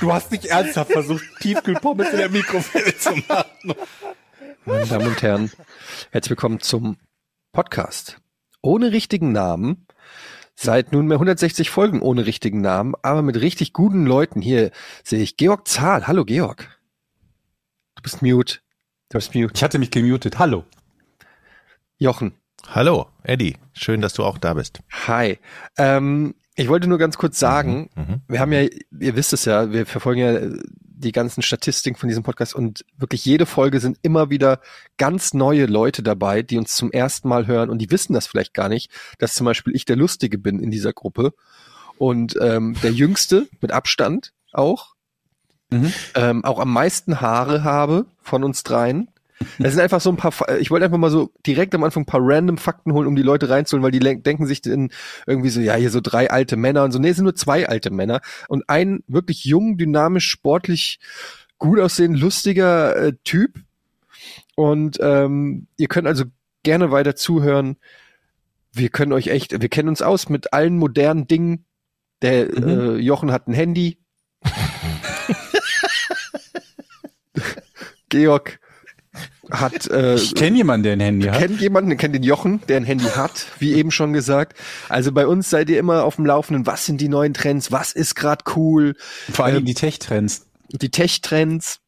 Du hast nicht ernsthaft versucht, Tiefkühlpommes in der Mikrowelle zu machen. Meine Damen und Herren, herzlich willkommen zum Podcast. Ohne richtigen Namen. Seit nunmehr 160 Folgen ohne richtigen Namen, aber mit richtig guten Leuten. Hier sehe ich Georg Zahl. Hallo Georg. Du bist mute. Du bist mute. Ich hatte mich gemutet. Hallo. Jochen. Hallo, Eddie. Schön, dass du auch da bist. Hi. Ähm, ich wollte nur ganz kurz sagen, Mhm. wir haben ja, ihr wisst es ja, wir verfolgen ja die ganzen Statistiken von diesem Podcast und wirklich jede Folge sind immer wieder ganz neue Leute dabei, die uns zum ersten Mal hören und die wissen das vielleicht gar nicht, dass zum Beispiel ich der Lustige bin in dieser Gruppe und ähm, der Jüngste mit Abstand auch, Mhm. ähm, auch am meisten Haare habe von uns dreien. Das sind einfach so ein paar, ich wollte einfach mal so direkt am Anfang ein paar random Fakten holen, um die Leute reinzuholen, weil die denken sich in irgendwie so, ja, hier so drei alte Männer und so. Nee, es sind nur zwei alte Männer und ein wirklich jung, dynamisch, sportlich, gut aussehend, lustiger äh, Typ. Und ähm, ihr könnt also gerne weiter zuhören. Wir können euch echt, wir kennen uns aus mit allen modernen Dingen. Der äh, Jochen hat ein Handy. Georg hat äh, Ich kenne jemanden, der ein Handy hat. kennt jemanden, kennt den Jochen, der ein Handy hat, wie eben schon gesagt. Also bei uns seid ihr immer auf dem Laufenden. Was sind die neuen Trends? Was ist gerade cool? Vor allem Ähm, die Tech-Trends. Die Tech-Trends.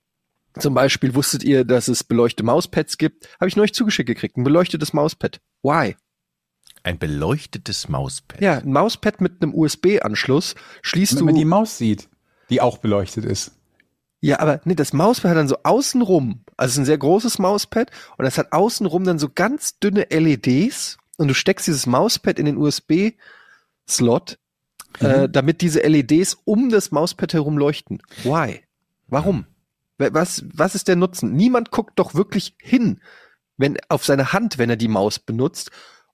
Zum Beispiel wusstet ihr, dass es beleuchtete Mauspads gibt? Habe ich neulich zugeschickt gekriegt. Ein beleuchtetes Mauspad. Why? Ein beleuchtetes Mauspad. Ja, ein Mauspad mit einem USB-Anschluss schließt Wenn du. man die Maus sieht, die auch beleuchtet ist. Ja, aber nee, das Mauspad hat dann so außenrum, also es ist ein sehr großes Mauspad und das hat außenrum dann so ganz dünne LEDs und du steckst dieses Mauspad in den USB-Slot, äh, damit diese LEDs um das Mauspad herum leuchten. Why? Warum? Wa- Was, was ist der Nutzen? Niemand guckt doch wirklich hin, wenn, auf seine Hand, wenn er die Maus benutzt.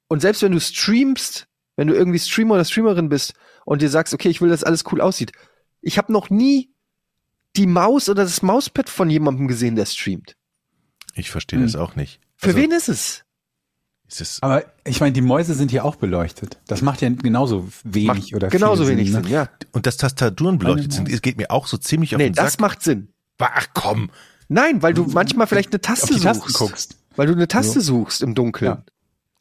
Und selbst wenn du streamst, wenn du irgendwie Streamer oder Streamerin bist und dir sagst, okay, ich will, dass alles cool aussieht. Ich habe noch nie die Maus oder das Mauspad von jemandem gesehen, der streamt. Ich verstehe das auch nicht. Für Also, wen ist es? Ist es, Aber ich meine, die Mäuse sind ja auch beleuchtet. Das macht ja genauso wenig Macht oder genauso viel wenig Sinn. Sinn, ne? ja. und dass Tastaturen beleuchtet sind, es geht mir auch so ziemlich auf Nee, den das Sack. macht Sinn. Ach komm. Nein, weil du manchmal vielleicht eine Hm. Taste suchst. guckst. Weil du eine Taste suchst im Dunkeln. Ja.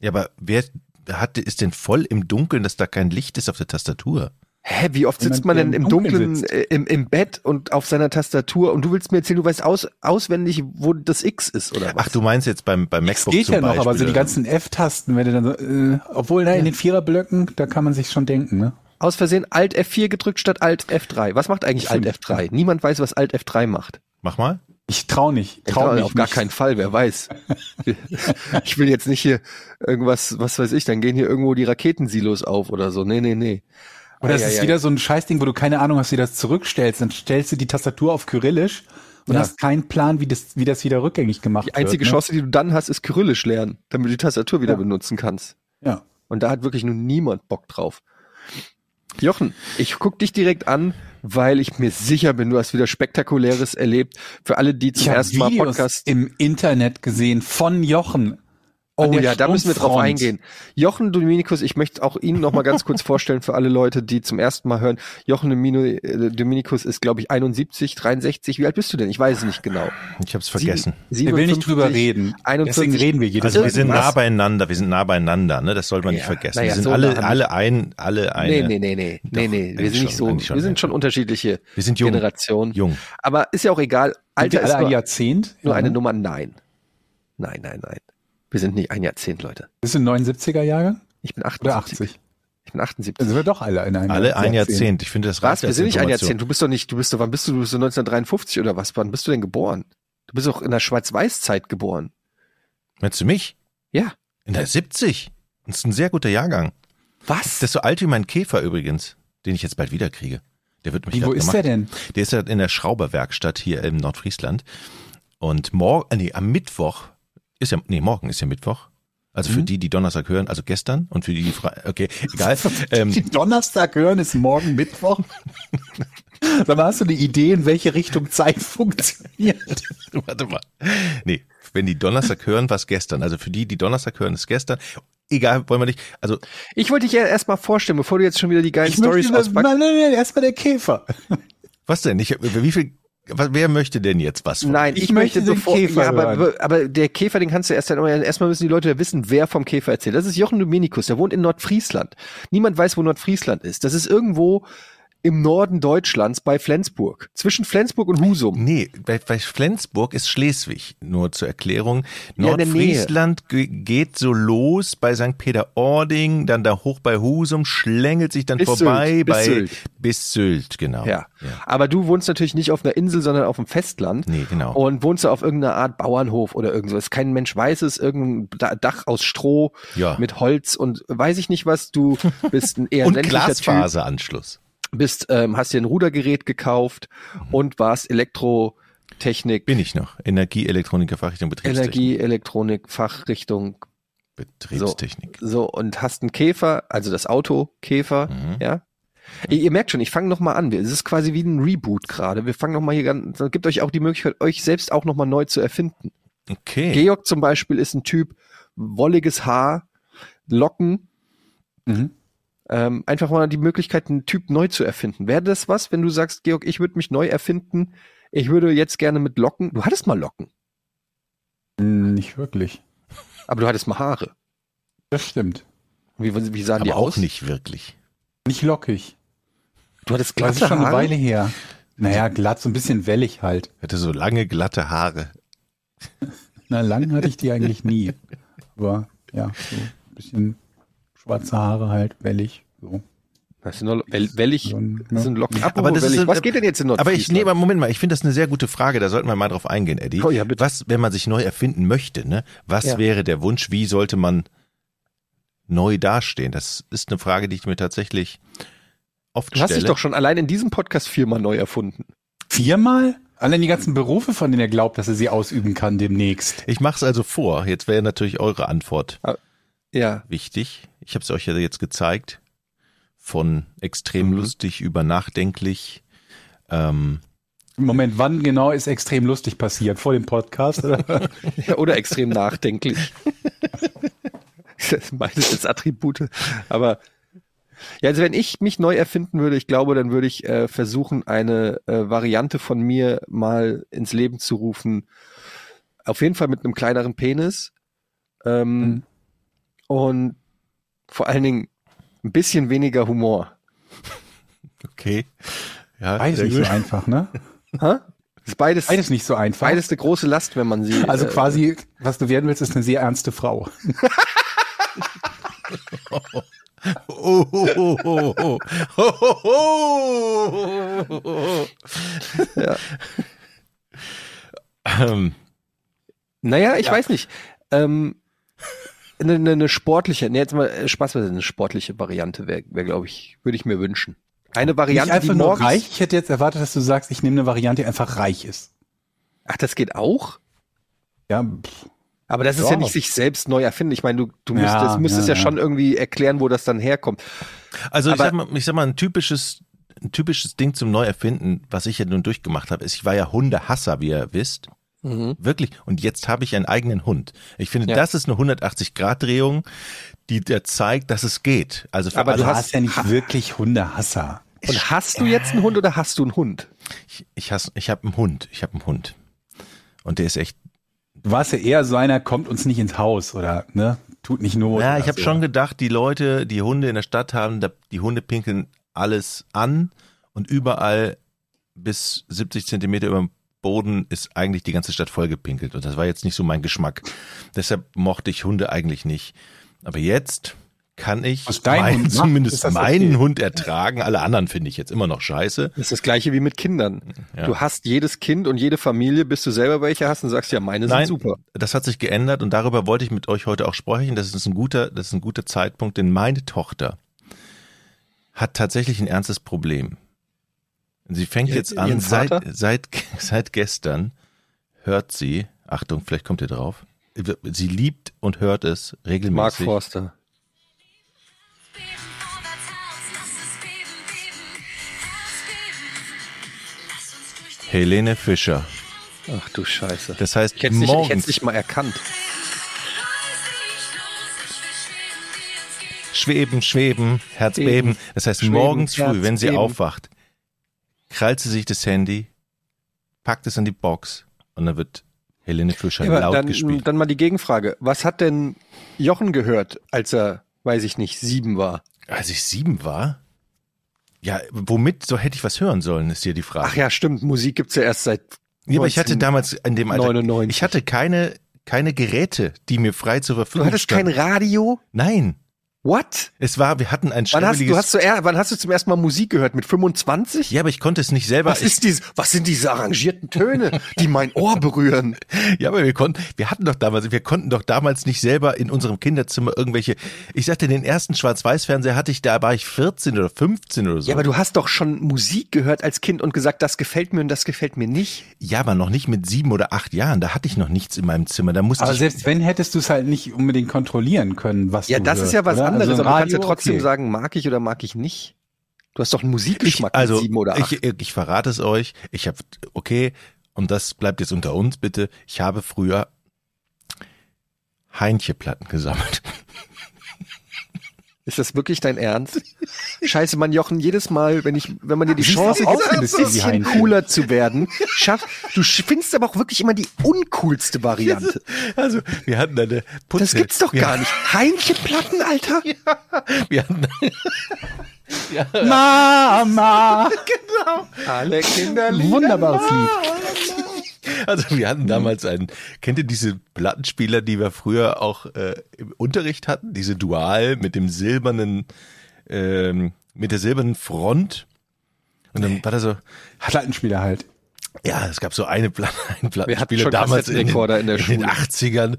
Ja, aber wer hat, ist denn voll im Dunkeln, dass da kein Licht ist auf der Tastatur? Hä, wie oft sitzt man denn im Dunkeln Dunkeln äh, im, im Bett und auf seiner Tastatur und du willst mir erzählen, du weißt aus, auswendig, wo das X ist oder was? Ach, du meinst jetzt beim, beim MacBook geht zum ja noch, Beispiel, aber so die ganzen F-Tasten, wenn du dann so, äh, obwohl da in den Viererblöcken, da kann man sich schon denken, ne? Aus Versehen Alt F4 gedrückt statt Alt F3. Was macht eigentlich Alt Stimmt. F3? Niemand weiß, was Alt F3 macht. Mach mal. Ich trau nicht. Trau mich auf gar nicht. keinen Fall, wer weiß. ich will jetzt nicht hier irgendwas, was weiß ich, dann gehen hier irgendwo die Raketensilos auf oder so. Nee, nee, nee. Oder es Ei, ist ei, ei. wieder so ein Scheißding, wo du keine Ahnung hast, wie du das zurückstellst. Dann stellst du die Tastatur auf Kyrillisch und Ja. hast keinen Plan, wie das, wie das wieder rückgängig gemacht Die einzige wird. ne? Chance, die du dann hast, ist Kyrillisch lernen, damit du die Tastatur wieder Ja. benutzen kannst. Ja. Und da hat wirklich nur niemand Bock drauf. Jochen, ich guck dich direkt an, weil ich mir sicher bin, du hast wieder Spektakuläres erlebt. Für alle, die Ich zum habe ersten Mal Videos Podcast. im Internet gesehen von Jochen. Oh ja, da müssen wir drauf eingehen. Jochen Dominikus, ich möchte auch Ihnen noch mal ganz kurz vorstellen für alle Leute, die zum ersten Mal hören. Jochen Domino- äh, Dominikus ist, glaube ich, 71, 63. Wie alt bist du denn? Ich weiß es nicht genau. Ich hab's vergessen. Sieben- Wir will nicht 57, drüber reden. 41. Deswegen reden wir jedes Also wir Mal. sind nah beieinander, wir sind nah beieinander, ne? Das sollte man nicht Ja, vergessen. naja, wir sind so alle, wir- alle ein, alle eine. Nee, nee, nee, nee, nee, Doch, nee. Wir eigentlich sind nicht schon, so, wir sind ja. schon unterschiedliche Wir sind jung. Generationen. Jung. Aber ist ja auch egal. Alter wir ist alle ein nur, Jahrzehnt? nur Ja, eine ne? Nummer. Nein. Nein, nein, nein. Wir sind nicht ein Jahrzehnt, Leute. Bist du ein 79er Jahrgang? Ich bin Oder 78. 80? Ich bin 78. Dann sind wir doch alle in einem Alle ein Jahrzehnt. Ich finde das Was? Wir sind nicht ein. Jahrzehnt. Du bist doch nicht, du bist doch, wann bist du? Du bist doch 1953 oder was? Wann bist du denn geboren? Du bist doch in der Schwarz-Weiß-Zeit geboren. Meinst du mich? Ja. In der 70. Das ist ein sehr guter Jahrgang. Was? Das ist so alt wie mein Käfer übrigens, den ich jetzt bald wieder kriege. Der wird mich Wie, wo ist gemacht. der denn? Der ist ja in der Schrauberwerkstatt hier im Nordfriesland. Und morgen, nee, am Mittwoch ist ja, nee, morgen ist ja Mittwoch. Also für die, die Donnerstag hören, also gestern und für die, die Fre okay, egal. ähm, Die Donnerstag hören ist morgen Mittwoch. Mal, hast du eine Idee, in welche Richtung Zeit funktioniert? Warte mal. Nee, wenn die Donnerstag hören, was gestern. Also für die, die Donnerstag hören, ist gestern. Egal, wollen wir nicht. Also Ich wollte dich ja erstmal vorstellen, bevor du jetzt schon wieder die geilen Stories auspackst. nein, nein, nein, erstmal der Käfer. was denn? Ich, wie viel? Was, wer möchte denn jetzt was? Von Nein, Ich ich, möchte, möchte den sofort, Käfer ja, aber, aber der Käfer, den kannst du erst einmal, erstmal müssen die Leute ja wissen, wer vom Käfer erzählt. Das ist Jochen Dominikus, der wohnt in Nordfriesland. Niemand weiß, wo Nordfriesland ist. Das ist irgendwo im Norden Deutschlands bei Flensburg. Zwischen Flensburg und Husum. Nee, bei, bei Flensburg ist Schleswig. Nur zur Erklärung. Ja, Nordfriesland ge- geht so los bei St. Peter-Ording, dann da hoch bei Husum, schlängelt sich dann Bis vorbei Sylt, bis bei Sylt. bis Sylt, genau. Ja. Aber du wohnst natürlich nicht auf einer Insel, sondern auf dem Festland. Nee, genau. Und wohnst du auf irgendeiner Art Bauernhof oder irgendwas. Kein Mensch weiß es, irgendein Da- Dach aus Stroh Ja. mit Holz und weiß ich nicht was. Du bist ein eher Und ländlicher Typ. Bist, ähm, hast dir ein Rudergerät gekauft und warst Elektrotechnik, Bin ich noch. Energie, Elektroniker, Fachrichtung, Betriebstechnik. Energie, Elektronik, Fachrichtung, Betriebstechnik. so und hast einen Käfer, also das Auto Käfer, Mhm. ja. Ihr, ihr merkt schon, ich fange noch mal an. Es ist quasi wie ein Reboot gerade. Wir fangen noch mal hier ganz, das gibt euch auch die Möglichkeit, euch selbst auch noch mal neu zu erfinden. Okay. Georg zum Beispiel ist ein Typ, wolliges Haar, Locken, Mhm. Ähm, einfach mal die Möglichkeit, einen Typ neu zu erfinden. Wäre das was, wenn du sagst, Georg, ich würde mich neu erfinden, ich würde jetzt gerne mit Locken, du hattest mal Locken, Nicht wirklich. aber du hattest mal Haare. Das stimmt. Wie, wie sahen die Aber auch aus? nicht wirklich. Nicht lockig. Du hattest Das ist glatte schon eine Haare? Weile her. Naja, glatt, so ein bisschen wellig halt. Hatte so lange, glatte Haare. Na, lang hatte ich die eigentlich nie. Aber ja, so ein bisschen schwarze Haare halt, wellig. So. Das sind, wellig, das sind Locken. Apropos Aber das ist wellig, ein- was geht denn jetzt in Aber ich, Nordfriesland? nee, aber Moment mal, ich finde das eine sehr gute Frage, da sollten wir mal drauf eingehen, Eddie. Oh ja, bitte. Was, wenn man sich neu erfinden möchte, ne? Was Ja. wäre der Wunsch? Wie sollte man neu dastehen? Das ist eine Frage, die ich mir tatsächlich oft du hast stelle. dich doch schon allein in diesem Podcast viermal neu erfunden. Viermal? Allein die ganzen Berufe, von denen er glaubt, dass er sie ausüben kann demnächst. ich mache es also vor. Jetzt wäre natürlich eure Antwort Ja. wichtig. Ich habe es euch ja jetzt gezeigt. Von extrem Mhm. lustig über nachdenklich. Ähm, Moment, wann genau ist extrem lustig passiert? Vor dem Podcast? Oder? Ja, oder extrem nachdenklich. das sind beides jetzt Attribute. Aber ja, also wenn ich mich neu erfinden würde, ich glaube, dann würde ich äh, versuchen, eine äh, Variante von mir mal ins Leben zu rufen. Auf jeden Fall mit einem kleineren Penis. Ähm, Mhm. Und vor allen Dingen ein bisschen weniger Humor. okay. Ja, Beides nicht so einfach, ne? Ha? Ist beides, Beides nicht so einfach. beides eine große Last, wenn man sie. Also äh, quasi, was du werden willst, ist eine sehr ernste Frau. Oh, oh, oh, oh, oh. Oh, oh, oh, oh. Ja. Ähm, Naja, ich Ja. weiß nicht. Ähm, eine, eine, eine sportliche, nee, jetzt mal äh, Spaß, eine sportliche Variante wäre, wär, glaube ich, würde ich mir wünschen. Eine Nicht Variante, einfach die nur reich. Ich hätte jetzt erwartet, dass du sagst, ich nehme eine Variante, die einfach reich ist. Ach, das geht auch? Ja, pff, Aber das ist ja, Ja. nicht sich selbst neu erfinden. Ich meine, du, du Ja, müsstest, müsstest ja, ja, ja. schon irgendwie erklären, wo das dann herkommt. Also ich Aber- sag, mal, ich sag mal, ein typisches, ein typisches Ding zum Neuerfinden, was ich ja nun durchgemacht habe, ist, ich war ja Hundehasser, wie ihr wisst. Wirklich. Und jetzt habe ich einen eigenen Hund. Ich finde, Ja. das ist eine 180-Grad-Drehung, die dir zeigt, dass es geht. Also für Aber alle, du hast- hast ja nicht wirklich Hundehasser. Und hast du jetzt einen Hund oder hast du einen Hund? ich, ich, hasse- ich habe einen Hund. Ich habe einen Hund. Und der ist echt Du warst ja eher so einer, kommt uns nicht ins Haus oder ne, tut nicht Not. Ja, ich habe so. schon gedacht, die Leute, die Hunde in der Stadt haben, die Hunde pinkeln alles an und überall bis 70 Zentimeter über dem Boden ist eigentlich die ganze Stadt vollgepinkelt. Und das war jetzt nicht so mein Geschmack. Deshalb mochte ich Hunde eigentlich nicht. Aber jetzt kann ich meinen, Hund macht, zumindest meinen okay. Hund ertragen. Alle anderen finde ich jetzt immer noch scheiße. Das ist das gleiche wie mit Kindern. Ja. Du hast jedes Kind und jede Familie, bis du selber welche hast und sagst, ja, meine Nein, sind super. das hat sich geändert und darüber wollte ich mit euch heute auch sprechen. Das ist ein guter, das ist ein guter Zeitpunkt, denn meine Tochter hat tatsächlich ein ernstes Problem. Sie fängt Ihr- jetzt an, seit, seit, seit gestern hört sie, Achtung, vielleicht kommt ihr drauf, sie liebt und hört es Mark regelmäßig. Forster. Helene Fischer. Ach du Scheiße. Das heißt, ich hätte es nicht, ich morgens nicht mal erkannt. schweben, schweben, Herzbeben. Schweben. Das heißt, Schweben, morgens früh, wenn sie Herzbeben. aufwacht, krallt sie sich das Handy, packt es in die Box und dann wird Helene Fischer Ja, laut dann, gespielt. dann mal die Gegenfrage. Was hat denn Jochen gehört, als er, weiß ich nicht, sieben war? Als ich sieben war? Ja, womit so hätte ich was hören sollen, ist hier die Frage. Ach ja, stimmt. Musik gibt's ja erst seit Ja, aber ich hatte damals in dem Alter, 99. ich hatte keine, keine Geräte, die mir frei zur Du Verfügung hattest kein standen. Radio? Nein, What? es war, wir hatten ein Wann hast, du hast zuerst, wann hast du zum ersten Mal Musik gehört? Mit 25? ja, aber ich konnte es nicht selber. Was ist diese, was sind diese arrangierten Töne, die mein Ohr berühren? Ja, aber wir konnten, wir hatten doch damals, wir konnten doch damals nicht selber in unserem Kinderzimmer irgendwelche, ich sagte, den ersten Schwarz-Weiß-Fernseher hatte ich, da war ich 14 oder 15 oder so. Ja, aber du hast doch schon Musik gehört als Kind und gesagt, das gefällt mir und das gefällt mir nicht. Ja, aber noch nicht mit sieben oder acht Jahren, da hatte ich noch nichts in meinem Zimmer, da musste Aber ich, selbst wenn, hättest du es halt nicht unbedingt kontrollieren können, was Ja, du das hörst, ist ja was oder? anderes, Also aber du kannst ja Radio, trotzdem okay. sagen, mag ich oder mag ich nicht. Du hast doch einen ich, Musikgeschmack also, mit sieben oder acht. ich, ich verrate es euch, ich habe, okay, und das bleibt jetzt unter uns bitte, ich habe früher Heinche-Platten gesammelt. Ist das wirklich dein Ernst? Scheiße, Mann, Jochen, jedes Mal, wenn ich, wenn man dir die Chance gibt, ein ein bisschen cooler zu werden, schaff, du findest aber auch wirklich immer die uncoolste Variante. Also, wir hatten eine Putze. Das gibt's doch gar nicht. Heinche-Platten, Alter? Wir hatten, Mama! Alle Kinder lieben Wunderbares Lied. Also wir hatten damals einen, kennt ihr diese Plattenspieler, die wir früher auch äh, im Unterricht hatten? Diese Dual mit dem silbernen, ähm, mit der silbernen Front. Und dann war da so, Plattenspieler halt. ja, es gab so eine, Pla einen Plattenspieler damals in den, in der in den Schule. 80ern.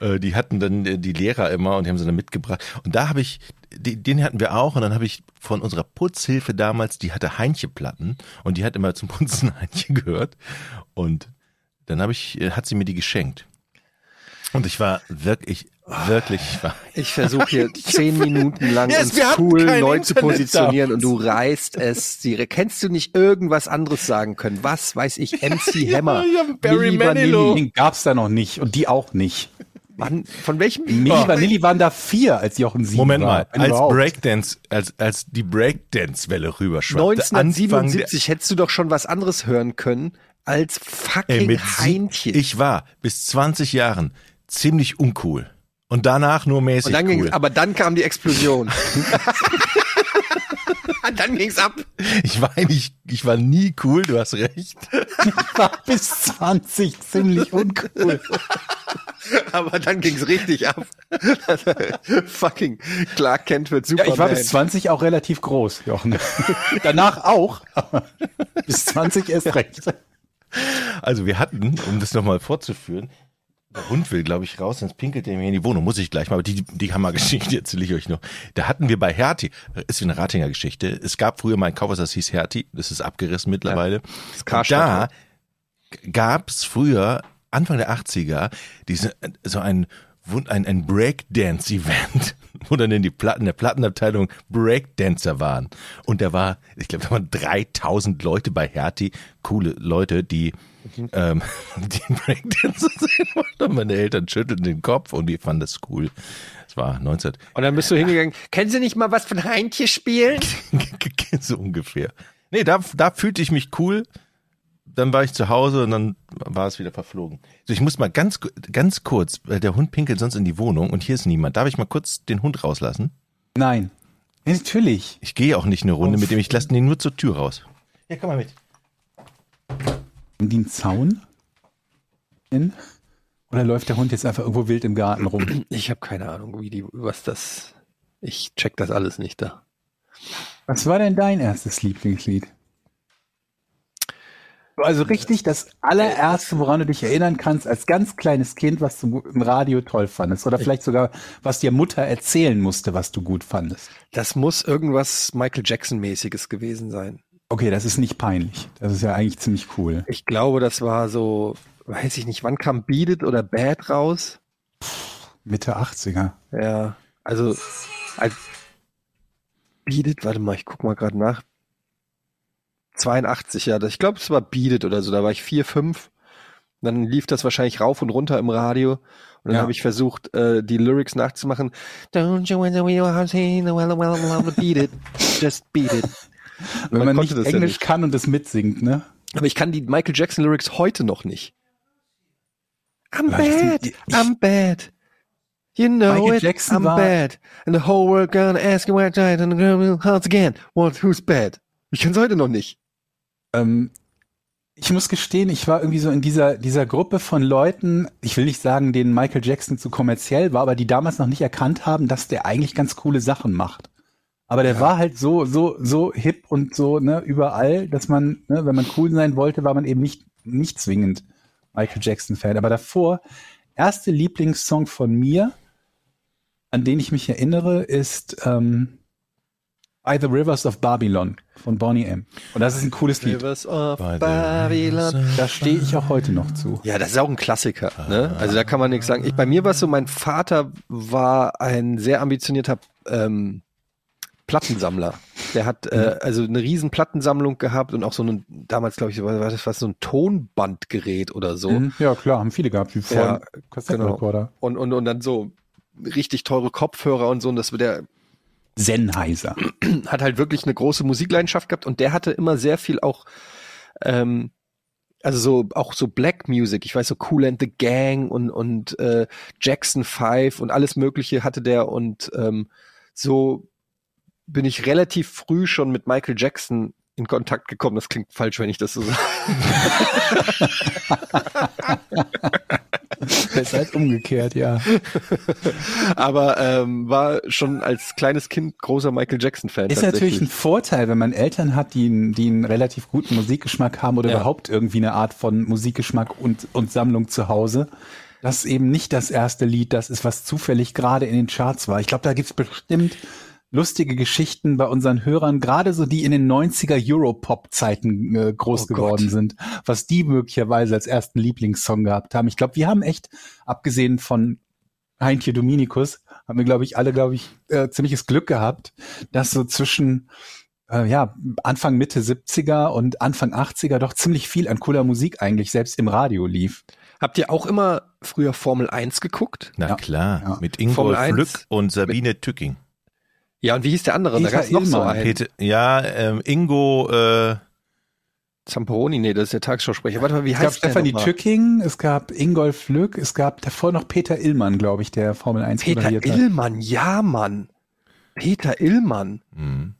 Äh, die hatten dann äh, die Lehrer immer und die haben sie dann mitgebracht. Und da habe ich, die, den hatten wir auch und dann habe ich von unserer Putzhilfe damals, die hatte Heinche-Platten und die hat immer zum Putzen Heinche gehört. Und dann habe ich, äh, hat sie mir die geschenkt. Und ich war wirklich, wirklich, ich war, Ich versuche hier zehn Minuten lang Yes, uns cool neu zu Internet positionieren und damals. du reißt es. Sie, kennst du nicht irgendwas anderes sagen können? Was weiß ich? MC Hammer. hab Barry Manilow. Vanilli. Den gab's da noch nicht und die auch nicht. Wann, von welchem? Milli Oh. Vanilli waren da vier, als Jochen sieben Moment war. mal, als überhaupt. Breakdance, als, als die Breakdance-Welle rüberschwappte, Anfang 1977 hättest du doch schon was anderes hören können als fucking ey, mit Heinchen. ich war bis 20 Jahren ziemlich uncool. Und danach nur mäßig und dann cool. aber dann kam die Explosion. dann ging's ab. ich war eigentlich, ich war nie cool, du hast recht. war bis 20 ziemlich uncool. Aber dann ging's richtig ab. fucking Clark Kent wird Ja, Superman. ich war bis 20 auch relativ groß, Jochen. Danach auch, bis 20 erst recht. Also wir hatten, um das nochmal fortzuführen, der Hund will, glaube ich, raus, sonst pinkelt er mir in die Wohnung. Muss ich gleich mal, aber die, die Hammergeschichte erzähle ich euch noch. Da hatten wir bei Hertie, ist wie eine Ratinger Geschichte. Es gab früher mal ein Kaufhaus, das hieß Hertie, das ist abgerissen mittlerweile. das Und Karstadt, da gab's früher, Anfang der 80er, diese, so ein, ein, ein Breakdance-Event, wo dann in die Platten, der Plattenabteilung Breakdancer waren. Und da war, ich glaube, da waren 3000 Leute bei Hertie, coole Leute, die, ähm, die Breakdancer sehen wollten. Und meine Eltern schüttelten den Kopf und die fanden das cool. Es war 19, Und dann bist du hingegangen. Können Sie nicht mal was von Heintje spielen? so ungefähr. Nee, da, da fühlte ich mich cool. Dann war ich zu Hause und dann war es wieder verflogen. So, ich muss mal ganz, ganz kurz, weil der Hund pinkelt sonst in die Wohnung und hier ist niemand. Darf ich mal kurz den Hund rauslassen? Nein. Ja, natürlich. Ich gehe auch nicht eine Runde mit dem, ich lasse den nur zur Tür raus. Ja, komm mal mit. Die einen Zaun? In? Oder läuft der Hund jetzt einfach irgendwo wild im Garten rum? Ich habe keine Ahnung, wie die, was das. Ich check das alles nicht da. Was war denn dein erstes Lieblingslied? Also richtig das allererste, woran du dich erinnern kannst, als ganz kleines Kind, was du im Radio toll fandest. Oder vielleicht sogar, was dir Mutter erzählen musste, was du gut fandest. Das muss irgendwas Michael Jackson-mäßiges gewesen sein. Okay, das ist nicht peinlich. Das ist ja eigentlich ziemlich cool. Ich glaube, das war so weiß ich nicht, wann kam Beat It oder Bad raus? Mitte 80er. Ja, also als Beat It, warte mal, ich guck mal gerade nach. 82, ja, ich glaube, es war Beat It oder so, da war ich vier, fünf. Dann lief das wahrscheinlich rauf und runter im Radio. Und dann Ja. habe ich versucht, äh, die Lyrics nachzumachen. Don't you want to be well, well, well, beat it, just beat it. Wenn Man man, nicht das ja Englisch nicht. kann und es mitsingt, ne? Aber ich kann die Michael Jackson Lyrics heute noch nicht. I'm bad, I'm bad. You know Michael it, Jackson I'm bad. And the whole world gonna ask you where I died and the girl will hearts again. What, who's bad? Ich kann's heute noch nicht. Ähm, ich muss gestehen, ich war irgendwie so in dieser, dieser Gruppe von Leuten, ich will nicht sagen, denen Michael Jackson zu kommerziell war, aber die damals noch nicht erkannt haben, dass der eigentlich ganz coole Sachen macht. Aber der war halt so, so, so hip und so, ne, überall, dass man, ne, wenn man cool sein wollte, war man eben nicht, nicht zwingend Michael Jackson-Fan. Aber davor, erste Lieblingssong von mir, an den ich mich erinnere, ist ähm, By the Rivers of Babylon von Bonnie M. Und das ist ein cooles Lied. Rivers of By Babylon. Da stehe ich auch heute noch zu. Ja, das ist auch ein Klassiker. Ne? Also da kann man nichts sagen. Ich, bei mir war es so, mein Vater war ein sehr ambitionierter ähm, Plattensammler. Der hat äh, also eine riesen Plattensammlung gehabt und auch so ein, damals glaube ich, war war das was, so ein Tonbandgerät oder so. Mhm. Ja, klar, haben viele gehabt, wie Ja, vor Kassettenrekorder. Und, und, und dann so richtig teure Kopfhörer und so. Und das, der Sennheiser. hat halt wirklich eine große Musikleidenschaft gehabt und der hatte immer sehr viel auch, ähm, also so auch so Black Music, ich weiß so Cool and the Gang und und äh, Jackson Five und alles Mögliche hatte der und ähm, so bin ich relativ früh schon mit Michael Jackson in Kontakt gekommen. Das klingt falsch, wenn ich das so sage. Besser als umgekehrt, ja. Aber ähm, war schon als kleines Kind großer Michael Jackson Fan. Ist natürlich ein Vorteil, wenn man Eltern hat, die, einen- die einen relativ guten Musikgeschmack haben oder Ja. überhaupt irgendwie eine Art von Musikgeschmack und, und Sammlung zu Hause. Das eben nicht das erste Lied, das ist, was zufällig gerade in den Charts war. Ich glaube, da gibt's bestimmt lustige Geschichten bei unseren Hörern, gerade so die in den 90er Europop-Zeiten äh, groß Oh Gott. geworden sind, was die möglicherweise als ersten Lieblingssong gehabt haben. Ich glaube, wir haben echt, abgesehen von Heintje Dominikus, haben wir, glaube ich, alle, glaube ich, äh, ziemliches Glück gehabt, dass so zwischen äh, ja, Anfang Mitte 70er und Anfang 80er doch ziemlich viel an cooler Musik eigentlich selbst im Radio lief. Habt ihr auch immer früher Formel 1 geguckt? Na Ja. klar, Ja. mit Ingo Formel 1 Flück und Sabine Tücking. Ja, und wie hieß der andere? da Peter gab's noch so Illmann. einen. Peter, ja, ähm, Ingo, äh, Zamperoni, nee, das ist der Tagesschausprecher. Warte mal, wie Es gab heißt der Stefanie? Tücking, es gab Ingolf Lück, es gab davor noch Peter Illmann, glaube ich, der Formel 1 Peter moderiert hat. Illmann, ja, Mann. Peter Illmann. hm.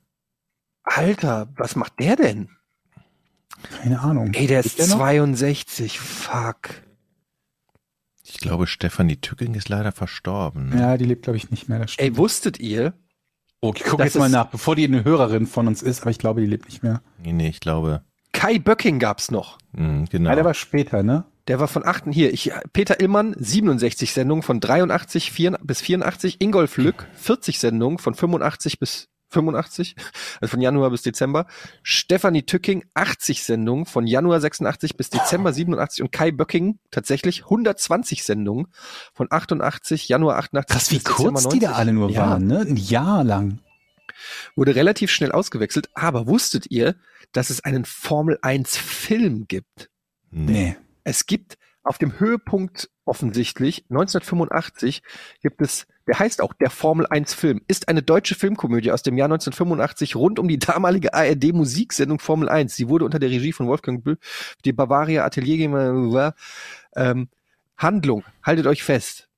Alter, was macht der denn? Keine Ahnung. Ey, der ist Ist der noch? 62. Fuck. ich glaube, Stefanie Tücking ist leider verstorben. Ja, die lebt, glaube ich, nicht mehr. Ey, wusstet ihr? Oh, ich gucke das jetzt mal nach, bevor die eine Hörerin von uns ist, aber ich glaube, die lebt nicht mehr. Nee, nee, ich glaube, Kai Böcking gab's noch. hm, genau. Ja, der war später, ne? Der war von 8. hier. Ich, Peter Illmann, 67 Sendungen von 83 vier, bis 84. Ingolf Lück, 40 Sendungen von 85 bis 85, also von Januar bis Dezember. Stefanie Tücking, 80 Sendungen von Januar 86 bis Dezember 87 und Kai Böcking tatsächlich 120 Sendungen von 88, Januar 88 Krass, wie bis Dezember kurz die da 90. alle nur Ja. waren, ne? Ein Jahr lang. Wurde relativ schnell ausgewechselt, aber wusstet ihr, dass es einen Formel 1 Film gibt? Nee. Es gibt auf dem Höhepunkt offensichtlich 1985 gibt es, der heißt auch der Formel 1 Film, ist eine deutsche Filmkomödie aus dem Jahr 1985 rund um die damalige ARD Musiksendung Formel 1. Sie wurde unter der Regie von Wolfgang Bühl, die Bavaria Atelier ähm, Handlung, haltet euch fest.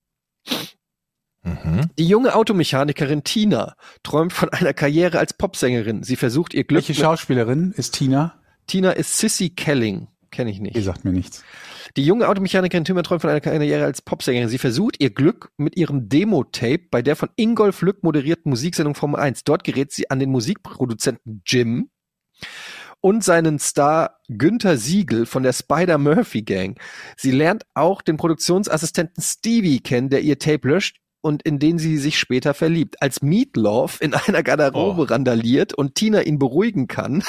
Mhm. Die junge Automechanikerin Tina träumt von einer Karriere als Popsängerin. Sie versucht ihr Glück. Welche Schauspielerin ist Tina? Tina ist Sissy Kelling. Kenne ich nicht. Die sagt mir nichts. Die junge Automechanikerin Tümmer träumt von einer Karriere als Popsängerin. Sie versucht ihr Glück mit ihrem Demo-Tape bei der von Ingolf Lück moderierten Musiksendung Formel 1. Dort gerät sie an den Musikproduzenten Jim und seinen Star Günther Siegel von der Spider-Murphy Gang. Sie lernt auch den Produktionsassistenten Stevie kennen, der ihr Tape löscht und in den sie sich später verliebt. Als Meatloaf in einer Garderobe Oh. randaliert und Tina ihn beruhigen kann,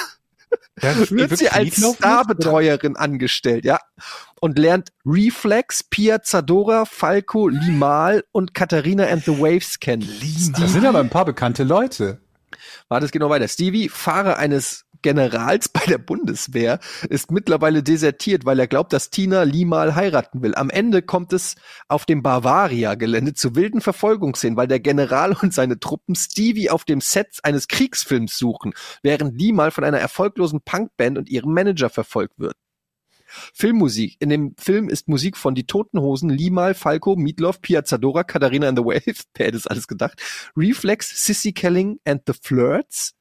wird sie als Starbetreuerin angestellt, ja. Und lernt Reflex, Pia Zadora, Falco, Limal und Katharina and the Waves kennen. Das sind aber ein paar bekannte Leute. War das genau weiter. Stevie, Fahrer eines Generals bei der Bundeswehr, ist mittlerweile desertiert, weil er glaubt, dass Tina Limal heiraten will. Am Ende kommt es auf dem Bavaria-Gelände zu wilden Verfolgungsszenen, weil der General und seine Truppen Stevie auf dem Set eines Kriegsfilms suchen, während Limal von einer erfolglosen Punkband und ihrem Manager verfolgt wird. Filmmusik. In dem Film ist Musik von Die Toten Hosen, Limal, Falco, Meatloaf, Piazzadora, Katharina and the Waves, wer hätte es alles gedacht, Reflex, Sissy Kelling and the Flirts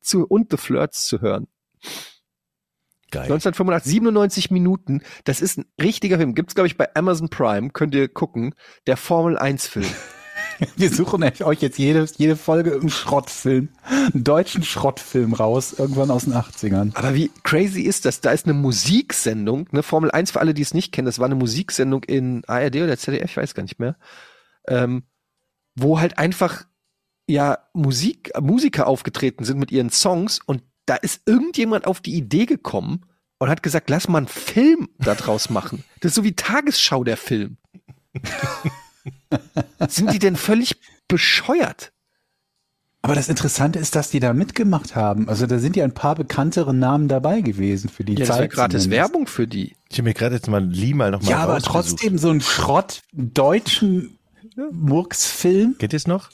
zu, und The Flirts zu hören. Geil. 1985, 97 Minuten. Das ist ein richtiger Film. Gibt's, glaube ich, bei Amazon Prime. Könnt ihr gucken. Der Formel 1 Film. Wir suchen euch jetzt jede, jede Folge einen Schrottfilm, einen deutschen Schrottfilm raus, irgendwann aus den 80ern. Aber wie crazy ist das? Da ist eine Musiksendung, ne, Formel 1 für alle, die es nicht kennen, das war eine Musiksendung in ARD oder ZDF, ich weiß gar nicht mehr, ähm, wo halt einfach ja Musik, Musiker aufgetreten sind mit ihren Songs und da ist irgendjemand auf die Idee gekommen und hat gesagt, lass mal einen Film daraus machen. Das ist so wie Tagesschau der Film. Sind die denn völlig bescheuert? Aber das Interessante ist, dass die da mitgemacht haben. Also da sind ja ein paar bekanntere Namen dabei gewesen für die Ja, das Zeit. war gratis zumindest. Werbung für die. Ich habe mir gerade jetzt mal Limal noch mal Ja, aber rausgesucht. trotzdem so ein Schrott deutschen Murks-Film. Geht es noch?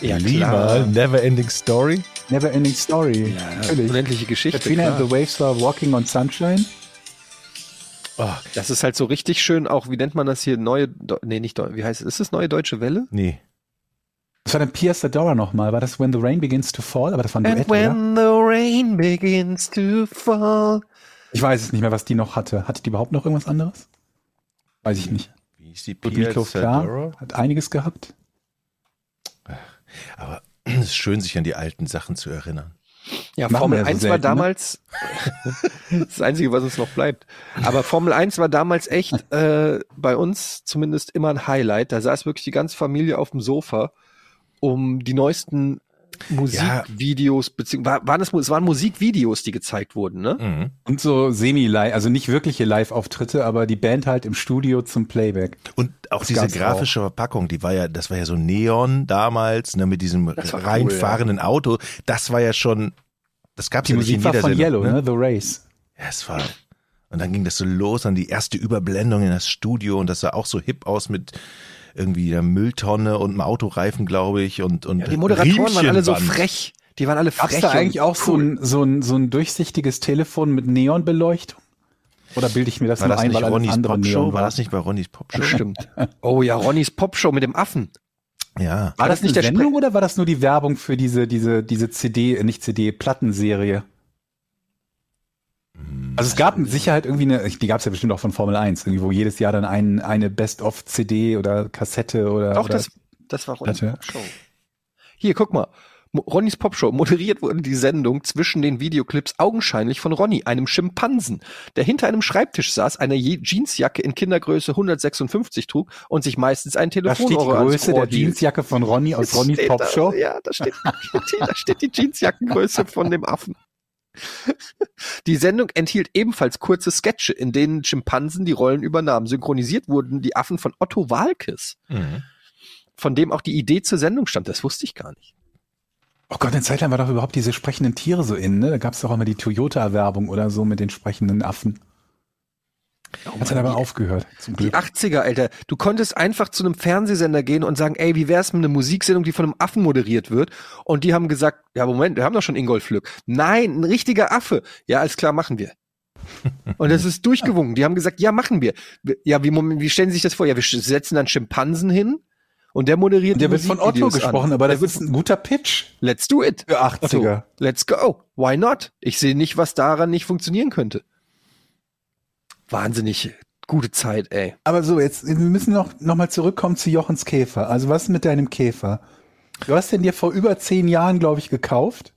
Ja, Limal, Never Ending Story. Never Ending Story. Natürlich. Unendliche Geschichte. Katrina and the Waves war Walking on Sunshine. Oh, Das ist halt so richtig schön, auch, wie nennt man das hier? Neue, nee, nicht wie heißt es? Ist das neue deutsche Welle? nee. Was war denn Pia Sadora nochmal? War das When the Rain Begins to Fall? Aber das war ein Duett, oder? the rain begins to fall. Ich weiß es nicht mehr, was die noch hatte. Hatte die überhaupt noch irgendwas anderes? Weiß ich nicht. Wie ist die Zadora? klar. Hat einiges gehabt. Aber es ist schön, sich an die alten Sachen zu erinnern. Ja, Machen Formel so 1 war selten, ne? damals das Einzige, was uns noch bleibt. Aber Formel 1 war damals echt äh, bei uns zumindest immer ein Highlight. Da saß wirklich die ganze Familie auf dem Sofa, um die neuesten Musikvideos, beziehungsweise war, waren es, es waren Musikvideos, die gezeigt wurden, ne? Mhm. Und so semi-live, also nicht wirkliche Live-Auftritte, aber die Band halt im Studio zum Playback. Und auch Das diese grafische Verpackung, die war ja, das war ja so Neon damals, ne, mit diesem war cool, reinfahrenden Auto. Das war ja schon, das gab's Die ja nicht in Musik war jeder von Sendung, Yellow, ne? ne? The Race. Ja, es war. Und dann ging das so los, dann die erste Überblendung in das Studio und das sah auch so hip aus mit irgendwie einer Mülltonne und einem Autoreifen, glaube ich, und, und Ja, die Moderatoren waren alle so frech. Die waren alle Gab's frech. da und eigentlich auch so cool. ein, so, ein, so ein durchsichtiges Telefon mit Neonbeleuchtung? Oder bilde ich mir das War nur das ein, nicht weil Ronnys andere Popshow? Neon War war? das nicht bei Ronnys Popshow? Bestimmt. Oh ja, Ronnys Popshow mit dem Affen. Ja. War das nicht der Spre- Sendung oder war das nur die Werbung für diese, diese, diese CD, äh, nicht CD, Plattenserie? Also es gab mit Sicherheit irgendwie eine, die gab es ja bestimmt auch von Formel 1, irgendwie, wo jedes Jahr dann ein, eine Best-of-CD oder Kassette oder, Doch, oder das, das war Ronnys. Popshow. Hier, guck mal. Ronnys Popshow. Moderiert wurde die Sendung zwischen den Videoclips augenscheinlich von Ronny, einem Schimpansen, der hinter einem Schreibtisch saß, eine Je- Jeansjacke in Kindergröße 156 trug und sich meistens ein da steht die Größe der. Jeansjacke von Ronny aus Ronnys Popshow. Da, ja, da steht, da steht die Jeansjackengröße von dem Affen. Die Sendung enthielt ebenfalls kurze Sketche, in denen Schimpansen die Rollen übernahmen. Synchronisiert wurden die Affen von Otto Walkes, Mhm. von dem auch die Idee zur Sendung stammt. Das wusste ich gar nicht. Oh Gott, eine Zeit lang war doch überhaupt diese sprechenden Tiere so in, ne? Da gab es doch auch immer die Toyota-Werbung oder so mit den sprechenden Affen. Hat dann aber aufgehört, zum Die Glück. 80er, Alter. Du konntest einfach zu einem Fernsehsender gehen und sagen, ey, wie wär's mit einer Musiksendung, die von einem Affen moderiert wird? Und die haben gesagt, ja, Moment, wir haben doch schon Ingolf Lück. Nein, ein richtiger Affe. Ja, alles klar, machen wir. Und das ist durchgewunken. Die haben gesagt, ja, machen wir. Ja, wie, wie stellen Sie sich das vor? Ja, wir setzen dann Schimpansen hin und der moderiert Der die wird von Otto gesprochen, an. aber Der das wird ist ein guter Pitch Let's do it. für 80er. Otto, let's go. Why not? Ich sehe nicht, was daran nicht funktionieren könnte. Wahnsinnig gute Zeit, ey. Aber so, jetzt, wir müssen noch, noch mal zurückkommen zu Jochens Käfer. Also was ist mit deinem Käfer? Du hast den dir vor über zehn Jahren, glaube ich, gekauft.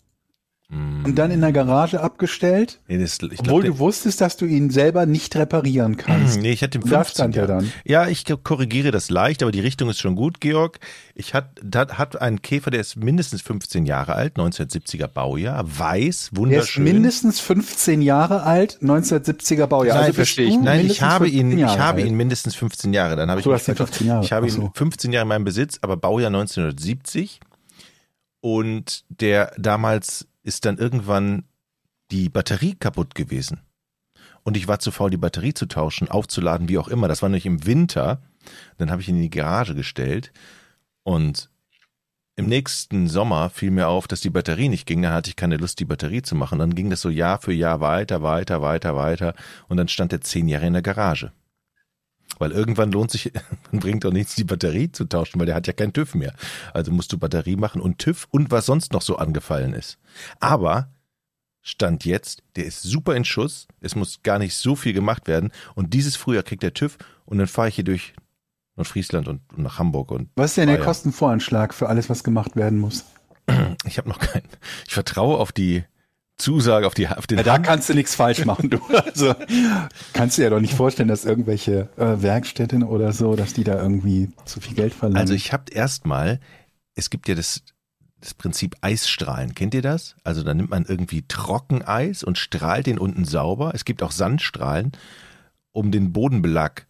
Und dann in der Garage abgestellt, Nee, das, ich obwohl glaub, du wusstest, dass du ihn selber nicht reparieren kannst. Nee, ich hatte den Da 15 stand er Jahre. dann. Ja, ich korrigiere das leicht, aber die Richtung ist schon gut, Georg. Ich hat, hat, einen Käfer, der ist mindestens 15 Jahre alt, 1970er Baujahr, weiß, Er ist wunderschön. mindestens 15 Jahre alt, 1970er Baujahr. Nein, also verstehe ich. Nein, ich habe 15 ihn, ich habe alt. ihn mindestens 15 Jahre. Dann habe ich Du mich hast ihn vertan. 15 Jahre. Ich habe so. ihn 15 Jahre in meinem Besitz, aber Baujahr 1970. Und der damals ist dann irgendwann die Batterie kaputt gewesen. Und ich war zu faul, die Batterie zu tauschen, aufzuladen, wie auch immer. Das war nämlich im Winter. Dann habe ich ihn in die Garage gestellt. Und im nächsten Sommer fiel mir auf, dass die Batterie nicht ging. Dann hatte ich keine Lust, die Batterie zu machen. Dann ging das so Jahr für Jahr weiter, weiter, weiter, weiter. Und dann stand er zehn Jahre in der Garage. Weil irgendwann lohnt sich, man bringt doch nichts, die Batterie zu tauschen, weil der hat ja keinen TÜV mehr. Also musst du Batterie machen und TÜV und was sonst noch so angefallen ist. Aber Stand jetzt, der ist super in Schuss. Es muss gar nicht so viel gemacht werden. Und dieses Frühjahr kriegt der TÜV und dann fahre ich hier durch Nordfriesland und, und nach Hamburg und Was ist denn der. Kostenvoranschlag für alles, was gemacht werden muss? Ich habe noch keinen. Ich vertraue auf die Zusage, auf die auf den Ja, da kannst du nichts falsch machen, du. Also kannst du dir ja doch nicht vorstellen, dass irgendwelche äh, Werkstätten oder so, dass die da irgendwie zu viel Geld verlangen. Also ich habe erstmal, es gibt ja das, das Prinzip Eisstrahlen. Kennt ihr das? Also da nimmt man irgendwie Trockeneis und strahlt den unten sauber. Es gibt auch Sandstrahlen, um den Bodenbelag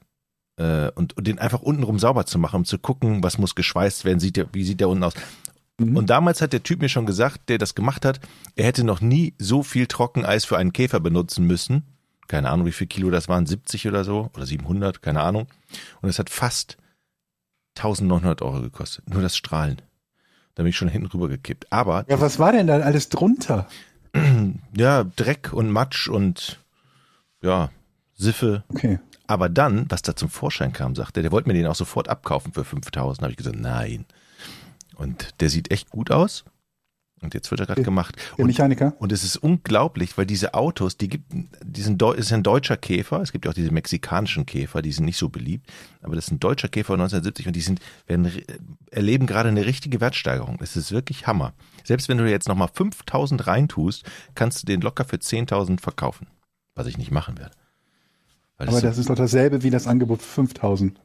äh, und, und den einfach untenrum sauber zu machen, um zu gucken, was muss geschweißt werden, sieht der, wie sieht der unten aus. Mhm. Und damals hat der Typ mir schon gesagt, der das gemacht hat, er hätte noch nie so viel Trockeneis für einen Käfer benutzen müssen. Keine Ahnung, wie viel Kilo das waren, 70 oder so oder 700, keine Ahnung. Und es hat fast 1900 Euro gekostet, nur das Strahlen. Da bin ich schon hinten rüber gekippt. Aber ja, was war denn da alles drunter? ja, Dreck und Matsch und ja, Siffe. Okay. Aber dann, was da zum Vorschein kam, sagte er, der wollte mir den auch sofort abkaufen für 5000. habe ich gesagt, nein. Und der sieht echt gut aus. Und jetzt wird er gerade gemacht. Der Und, Mechaniker? und es ist unglaublich, weil diese Autos, die gibt, die sind, Deu- ist ein deutscher Käfer. Es gibt ja auch diese mexikanischen Käfer, die sind nicht so beliebt. Aber das ist ein deutscher Käfer 1970 und die sind, werden, erleben gerade eine richtige Wertsteigerung. Es ist wirklich Hammer. Selbst wenn du jetzt nochmal 5000 reintust, kannst du den locker für 10.000 verkaufen. Was ich nicht machen werde. Weil Aber so- das ist doch dasselbe wie das Angebot für 5000.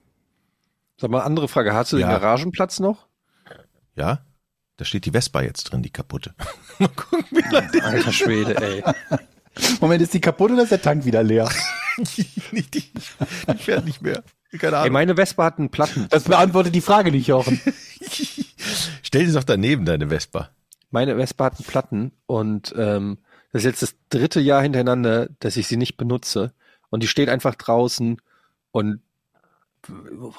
Sag mal, andere Frage. Hast du Ja. den Garagenplatz noch? Ja, da steht die Vespa jetzt drin, die kaputte. Mal gucken, wie lange Alter Schwede, ey. Moment, ist die kaputt oder ist der Tank wieder leer? die, die, die fährt nicht mehr. Keine ey Ahnung. meine Vespa hat einen Platten. Das beantwortet die Frage nicht, Jochen. Stell die doch daneben, deine Vespa. Meine Vespa hat einen Platten und ähm, das ist jetzt das dritte Jahr hintereinander, dass ich sie nicht benutze. Und die steht einfach draußen und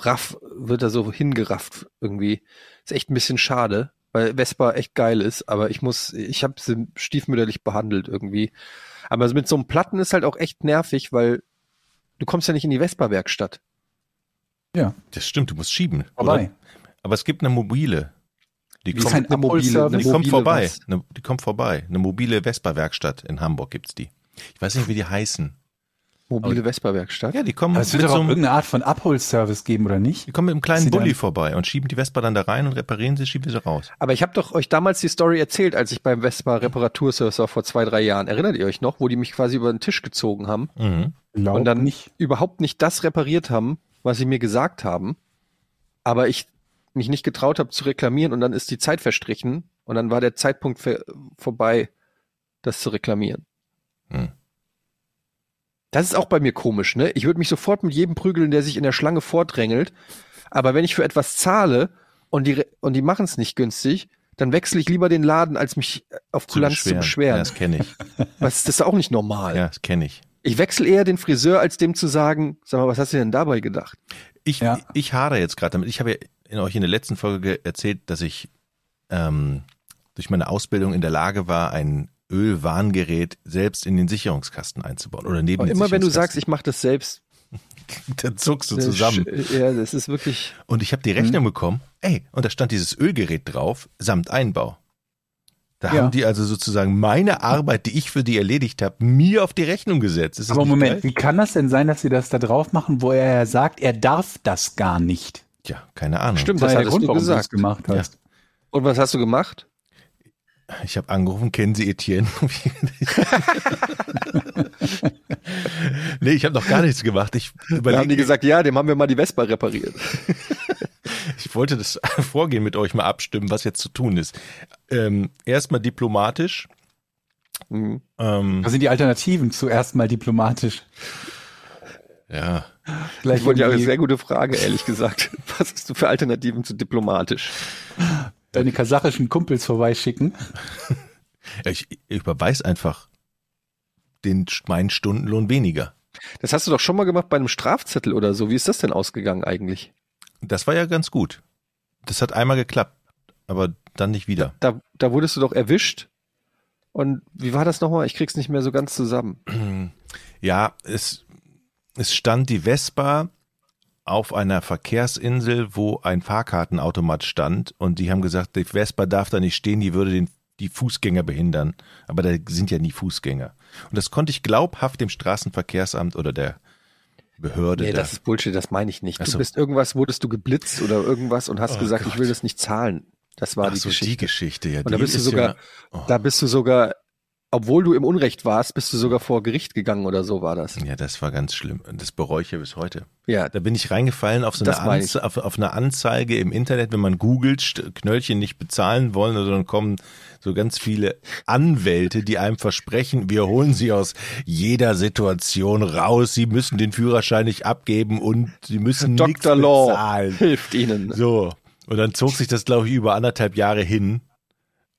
raff, wird da so hingerafft irgendwie. Ist echt ein bisschen schade, weil Vespa echt geil ist, aber ich muss, ich habe sie stiefmütterlich behandelt irgendwie. Aber mit so einem Platten ist halt auch echt nervig, weil du kommst ja nicht in die Vespa-Werkstatt. Ja, Das stimmt, du musst schieben. vorbei. Oder? Aber es gibt eine mobile. Die kommt, ein eine mobile, eine die kommt mobile vorbei. was? Eine, die kommt vorbei. Eine mobile Vespa-Werkstatt in Hamburg gibt's die. Ich weiß nicht, wie die heißen. Mobile Vespa-Werkstatt. Ja, die kommen Aber es wird mit doch so irgendeine Art von Abholservice geben, oder nicht? die kommen mit einem kleinen Sie Bulli vorbei und schieben die Vespa dann da rein und reparieren sie, schieben sie raus. Aber ich habe doch euch damals die Story erzählt, als ich beim Vespa Reparaturservice war vor zwei, drei Jahren. Erinnert ihr euch noch, wo die mich quasi über den Tisch gezogen haben Mhm. Und dann nicht. überhaupt nicht das repariert haben, was sie mir gesagt haben, aber ich mich nicht getraut habe zu reklamieren und dann ist die Zeit verstrichen und dann war der Zeitpunkt vorbei, das zu reklamieren. Hm. Das ist auch bei mir komisch, ne? Ich würde mich sofort mit jedem prügeln, der sich in der Schlange vordrängelt. Aber wenn ich für etwas zahle und die, re- und die machen es nicht günstig, dann wechsle ich lieber den Laden, als mich auf Kulanz zu Ja, beschweren. das kenne ich. Was, das ist auch nicht normal. Ja, das kenne ich. Ich wechsle eher den Friseur, als dem zu sagen, sag mal, was hast du denn dabei gedacht? Ich, Ja. ich hadere jetzt gerade damit. Ich habe ja in euch in der letzten Folge erzählt, dass ich ähm, durch meine Ausbildung in der Lage war, ein Ölwarngerät selbst in den Sicherungskasten einzubauen oder neben den immer wenn du sagst, ich mache das selbst, dann zuckst du zusammen. Ja, das ist wirklich. Und ich habe die Mhm. Rechnung bekommen. Ey, und da stand dieses Ölgerät drauf, samt Einbau. Da Ja. haben die also sozusagen meine Arbeit, die ich für die erledigt habe, mir auf die Rechnung gesetzt. Ist Aber Moment, geil? wie kann das denn sein, dass sie das da drauf machen, wo er ja sagt, er darf das gar nicht? Tja, keine Ahnung. Stimmt, Das das war der Grund, du warum du das gemacht hast. Und was hast du gemacht? Ich habe angerufen, kennen Sie Etienne? nee, ich habe noch gar nichts gemacht. Ich Da haben die überlege, gesagt, ja, dem haben wir mal die Vespa repariert. ich wollte das Vorgehen mit euch mal abstimmen, was jetzt zu tun ist. Ähm, Erstmal diplomatisch. Mhm. Ähm, Was sind die Alternativen? Zuerst mal diplomatisch. ja, Gleich Ich wollte ja eine sehr gute Frage, ehrlich gesagt. Was hast du für Alternativen zu diplomatisch? Deine kasachischen Kumpels vorbeischicken. ich, ich überweis einfach den meinen Stundenlohn weniger. Das hast du doch schon mal gemacht bei einem Strafzettel oder so. Wie ist das denn ausgegangen eigentlich? Das war ja ganz gut. Das hat einmal geklappt, aber dann nicht wieder. Da, da wurdest du doch erwischt. Und wie war das nochmal? Ich krieg's nicht mehr so ganz zusammen. Ja, es, es stand die Vespa auf einer Verkehrsinsel, wo ein Fahrkartenautomat stand und die haben gesagt, die Vespa darf da nicht stehen, die würde den, die Fußgänger behindern. Aber da sind ja nie Fußgänger. Und das konnte ich glaubhaft dem Straßenverkehrsamt oder der Behörde Nee, da. das ist Bullshit, das meine ich nicht. Ach Du so. bist irgendwas, wurdest du geblitzt oder irgendwas und hast Oh gesagt, ich Gott. will das nicht zahlen. Das war Ach die so, Geschichte. die Geschichte, ja. Und da bist du sogar, ja, oh. da bist du sogar, obwohl du im Unrecht warst, bist du sogar vor Gericht gegangen oder so war das. ja, das war ganz schlimm. Das bereue ich ja bis heute. Ja, Da bin ich reingefallen auf so eine. Anze auf, auf eine Anzeige im Internet, wenn man googelt, Knöllchen nicht bezahlen wollen, dann kommen so ganz viele Anwälte, die einem versprechen, wir holen sie aus jeder Situation raus, sie müssen den Führerschein nicht abgeben und sie müssen nichts Dr. Law bezahlen. hilft ihnen. So. Und dann zog sich das, glaube ich, über anderthalb Jahre hin.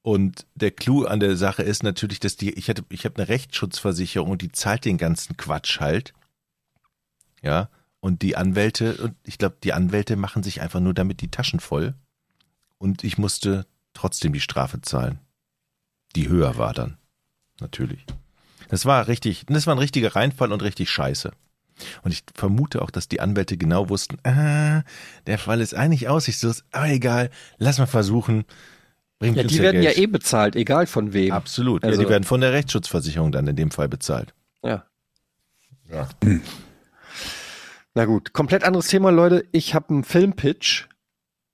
Und der Clou an der Sache ist natürlich, dass die, ich hatte, ich habe eine Rechtsschutzversicherung und die zahlt den ganzen Quatsch halt. Ja. Und die Anwälte, und ich glaube, die Anwälte machen sich einfach nur damit die Taschen voll. Und ich musste trotzdem die Strafe zahlen. Die höher war dann. Natürlich. Das war richtig, das war ein richtiger Reinfall und richtig scheiße. Und ich vermute auch, dass die Anwälte genau wussten, ah, der Fall ist eigentlich aussichtslos, aber egal, lass mal versuchen. Bringt Ja, die ja werden Geld. ja eh bezahlt, egal von wem. Absolut. Also- ja, die werden von der Rechtsschutzversicherung dann in dem Fall bezahlt. Ja. Ja. Na gut, komplett anderes Thema, Leute. Ich habe einen Filmpitch.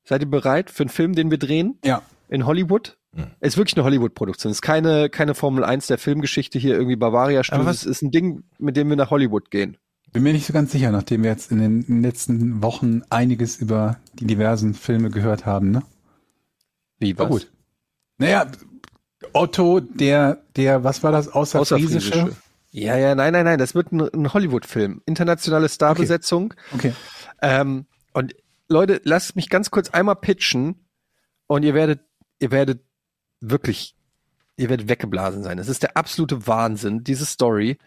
Seid ihr bereit für einen Film, den wir drehen Ja. in Hollywood? Hm. Ist wirklich eine Hollywood-Produktion. Ist keine, keine Formel 1 der Filmgeschichte hier irgendwie Bavaria Studios. was- Es ist ein Ding, mit dem wir nach Hollywood gehen. Bin mir nicht so ganz sicher, nachdem wir jetzt in den letzten Wochen einiges über die diversen Filme gehört haben, ne? Wie, War gut. Naja, Otto, der, der, was war das, außerfriesische? Außerfriesische. Ja, ja, nein, nein, nein, das wird ein, ein Hollywood-Film. Internationale Starbesetzung. Okay. Ähm, und Leute, lasst mich ganz kurz einmal pitchen und ihr werdet, ihr werdet wirklich, ihr werdet weggeblasen sein. Es ist der absolute Wahnsinn, diese Story.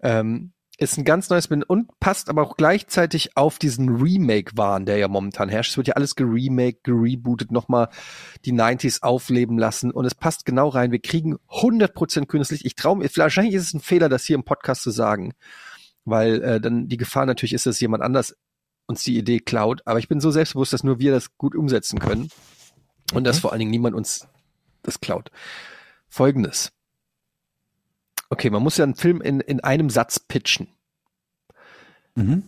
Ähm, ist ein ganz neues Bild und passt aber auch gleichzeitig auf diesen Remake-Wahn, der ja momentan herrscht. Es wird ja alles geremaked, gerebootet, nochmal die 90s aufleben lassen und es passt genau rein. Wir kriegen 100% grünes Licht. Ich traue mir, wahrscheinlich ist es ein Fehler, das hier im Podcast zu sagen, weil äh, dann die Gefahr natürlich ist, dass jemand anders uns die Idee klaut. Aber ich bin so selbstbewusst, dass nur wir das gut umsetzen können und dass vor allen Dingen niemand uns das klaut. Folgendes. Okay, man muss ja einen Film in, in einem Satz pitchen. Mhm.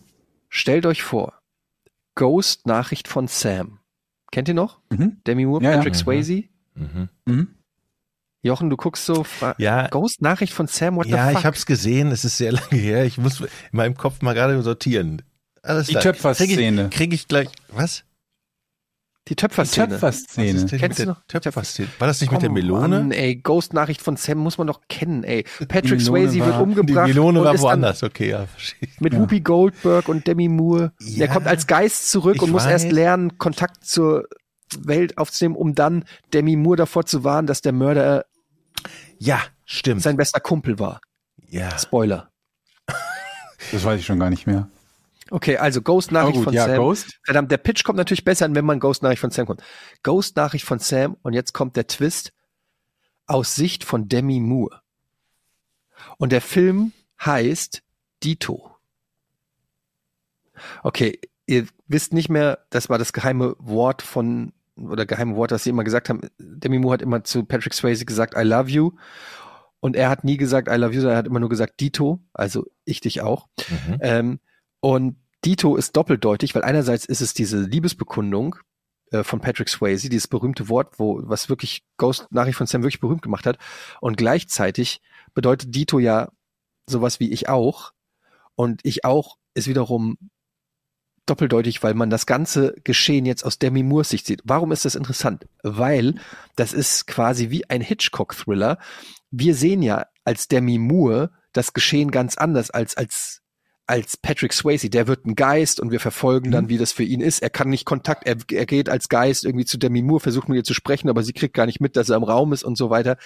Stellt euch vor, Ghost Nachricht von Sam. Kennt ihr noch? Mhm. Demi Moore, Ja, ja. Patrick Mhm. Swayze? Mhm. Mhm. Jochen, du guckst so, Ja, Ghost Nachricht von Sam, what ja the fuck? ich habe es gesehen, es ist sehr lange her. Ich muss in meinem Kopf mal gerade sortieren. Alles Die. Töpferszene. Kriege ich, krieg ich gleich, was? Die Die Töpferszene. Was Töpferszene. ist denn Kennst mit du der noch? Töpferszene? War das nicht mit der Komm, Melone? Mann, ey, Ghost Nachricht von Sam muss man doch kennen, ey. Patrick Melone Swayze wird war- Die umgebracht. Melone und war woanders, okay, ja, verstehe. Mit Ja. Whoopi Goldberg und Demi Moore. Ja, der kommt als Geist zurück und muss weiß. erst lernen, Kontakt zur Welt aufzunehmen, um dann Demi Moore davor zu warnen, dass der Mörder Ja, stimmt. sein bester Kumpel war. ja. Spoiler. Das weiß ich schon gar nicht mehr. Okay, also Ghost Nachricht Aber gut, von ja, Sam. Ghost. Verdammt, der Pitch kommt natürlich besser an, wenn man Ghost Nachricht von Sam kommt. Ghost Nachricht von Sam und jetzt kommt der Twist aus Sicht von Demi Moore. Und der Film heißt Dito. Okay, ihr wisst nicht mehr, das war das geheime Wort von oder geheime Wort, das sie immer gesagt haben. Demi Moore hat immer zu Patrick Swayze gesagt, I love you. Und er hat nie gesagt, I love you, sondern er hat immer nur gesagt, Dito, also ich dich auch. Mhm. Ähm, und Dito ist doppeldeutig, weil einerseits ist es diese Liebesbekundung äh, von Patrick Swayze, dieses berühmte Wort, wo was wirklich Ghost Nachricht von Sam wirklich berühmt gemacht hat. Und gleichzeitig bedeutet Dito ja sowas wie ich auch. Und ich auch ist wiederum doppeldeutig, weil man das ganze Geschehen jetzt aus Demi Moores Sicht sieht. Warum ist das interessant? Weil das ist quasi wie ein Hitchcock-Thriller. Wir sehen ja als Demi Moore das Geschehen ganz anders als als als Patrick Swayze, der wird ein Geist und wir verfolgen dann, wie das für ihn ist. Er kann nicht Kontakt, er, er geht als Geist irgendwie zu Demi Moore, versucht mit ihr zu sprechen, aber sie kriegt gar nicht mit, dass er im Raum ist und so weiter.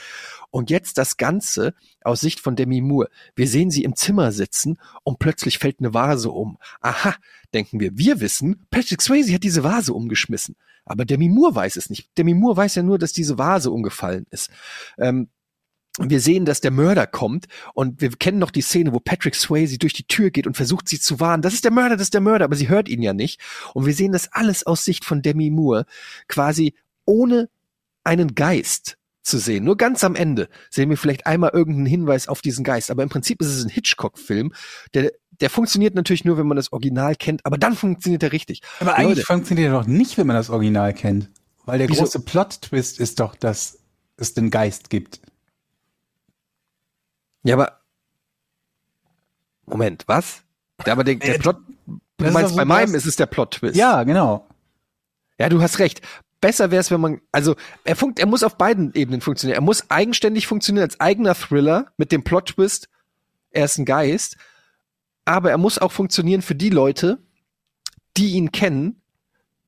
Und jetzt das Ganze aus Sicht von Demi Moore. Wir sehen sie im Zimmer sitzen und plötzlich fällt eine Vase um. Aha, denken wir. Wir wissen, Patrick Swayze hat diese Vase umgeschmissen. Aber Demi Moore weiß es nicht. Demi Moore weiß ja nur, dass diese Vase umgefallen ist. Ähm, wir sehen, dass der Mörder kommt und wir kennen noch die Szene, wo Patrick Swayze durch die Tür geht und versucht sie zu warnen. Das ist der Mörder, das ist der Mörder, aber sie hört ihn ja nicht. Und wir sehen das alles aus Sicht von Demi Moore, quasi ohne einen Geist zu sehen. Nur ganz am Ende sehen wir vielleicht einmal irgendeinen Hinweis auf diesen Geist. Aber im Prinzip ist es ein Hitchcock-Film, der, der funktioniert natürlich nur, wenn man das Original kennt, aber dann funktioniert er richtig. Aber eigentlich Leute, funktioniert er doch nicht, wenn man das Original kennt. Weil der Wieso? große Plot-Twist ist doch, dass es den Geist gibt. Ja, aber Moment, was? Ja, aber der, der Äh, Plot, du das meinst, bei meinem ist es der Plot-Twist. Ja, genau. Ja, du hast recht. Besser wäre es, wenn man, also er funkt, er muss auf beiden Ebenen funktionieren. Er muss eigenständig funktionieren als eigener Thriller mit dem Plot-Twist. Er ist ein Geist, aber er muss auch funktionieren für die Leute, die ihn kennen.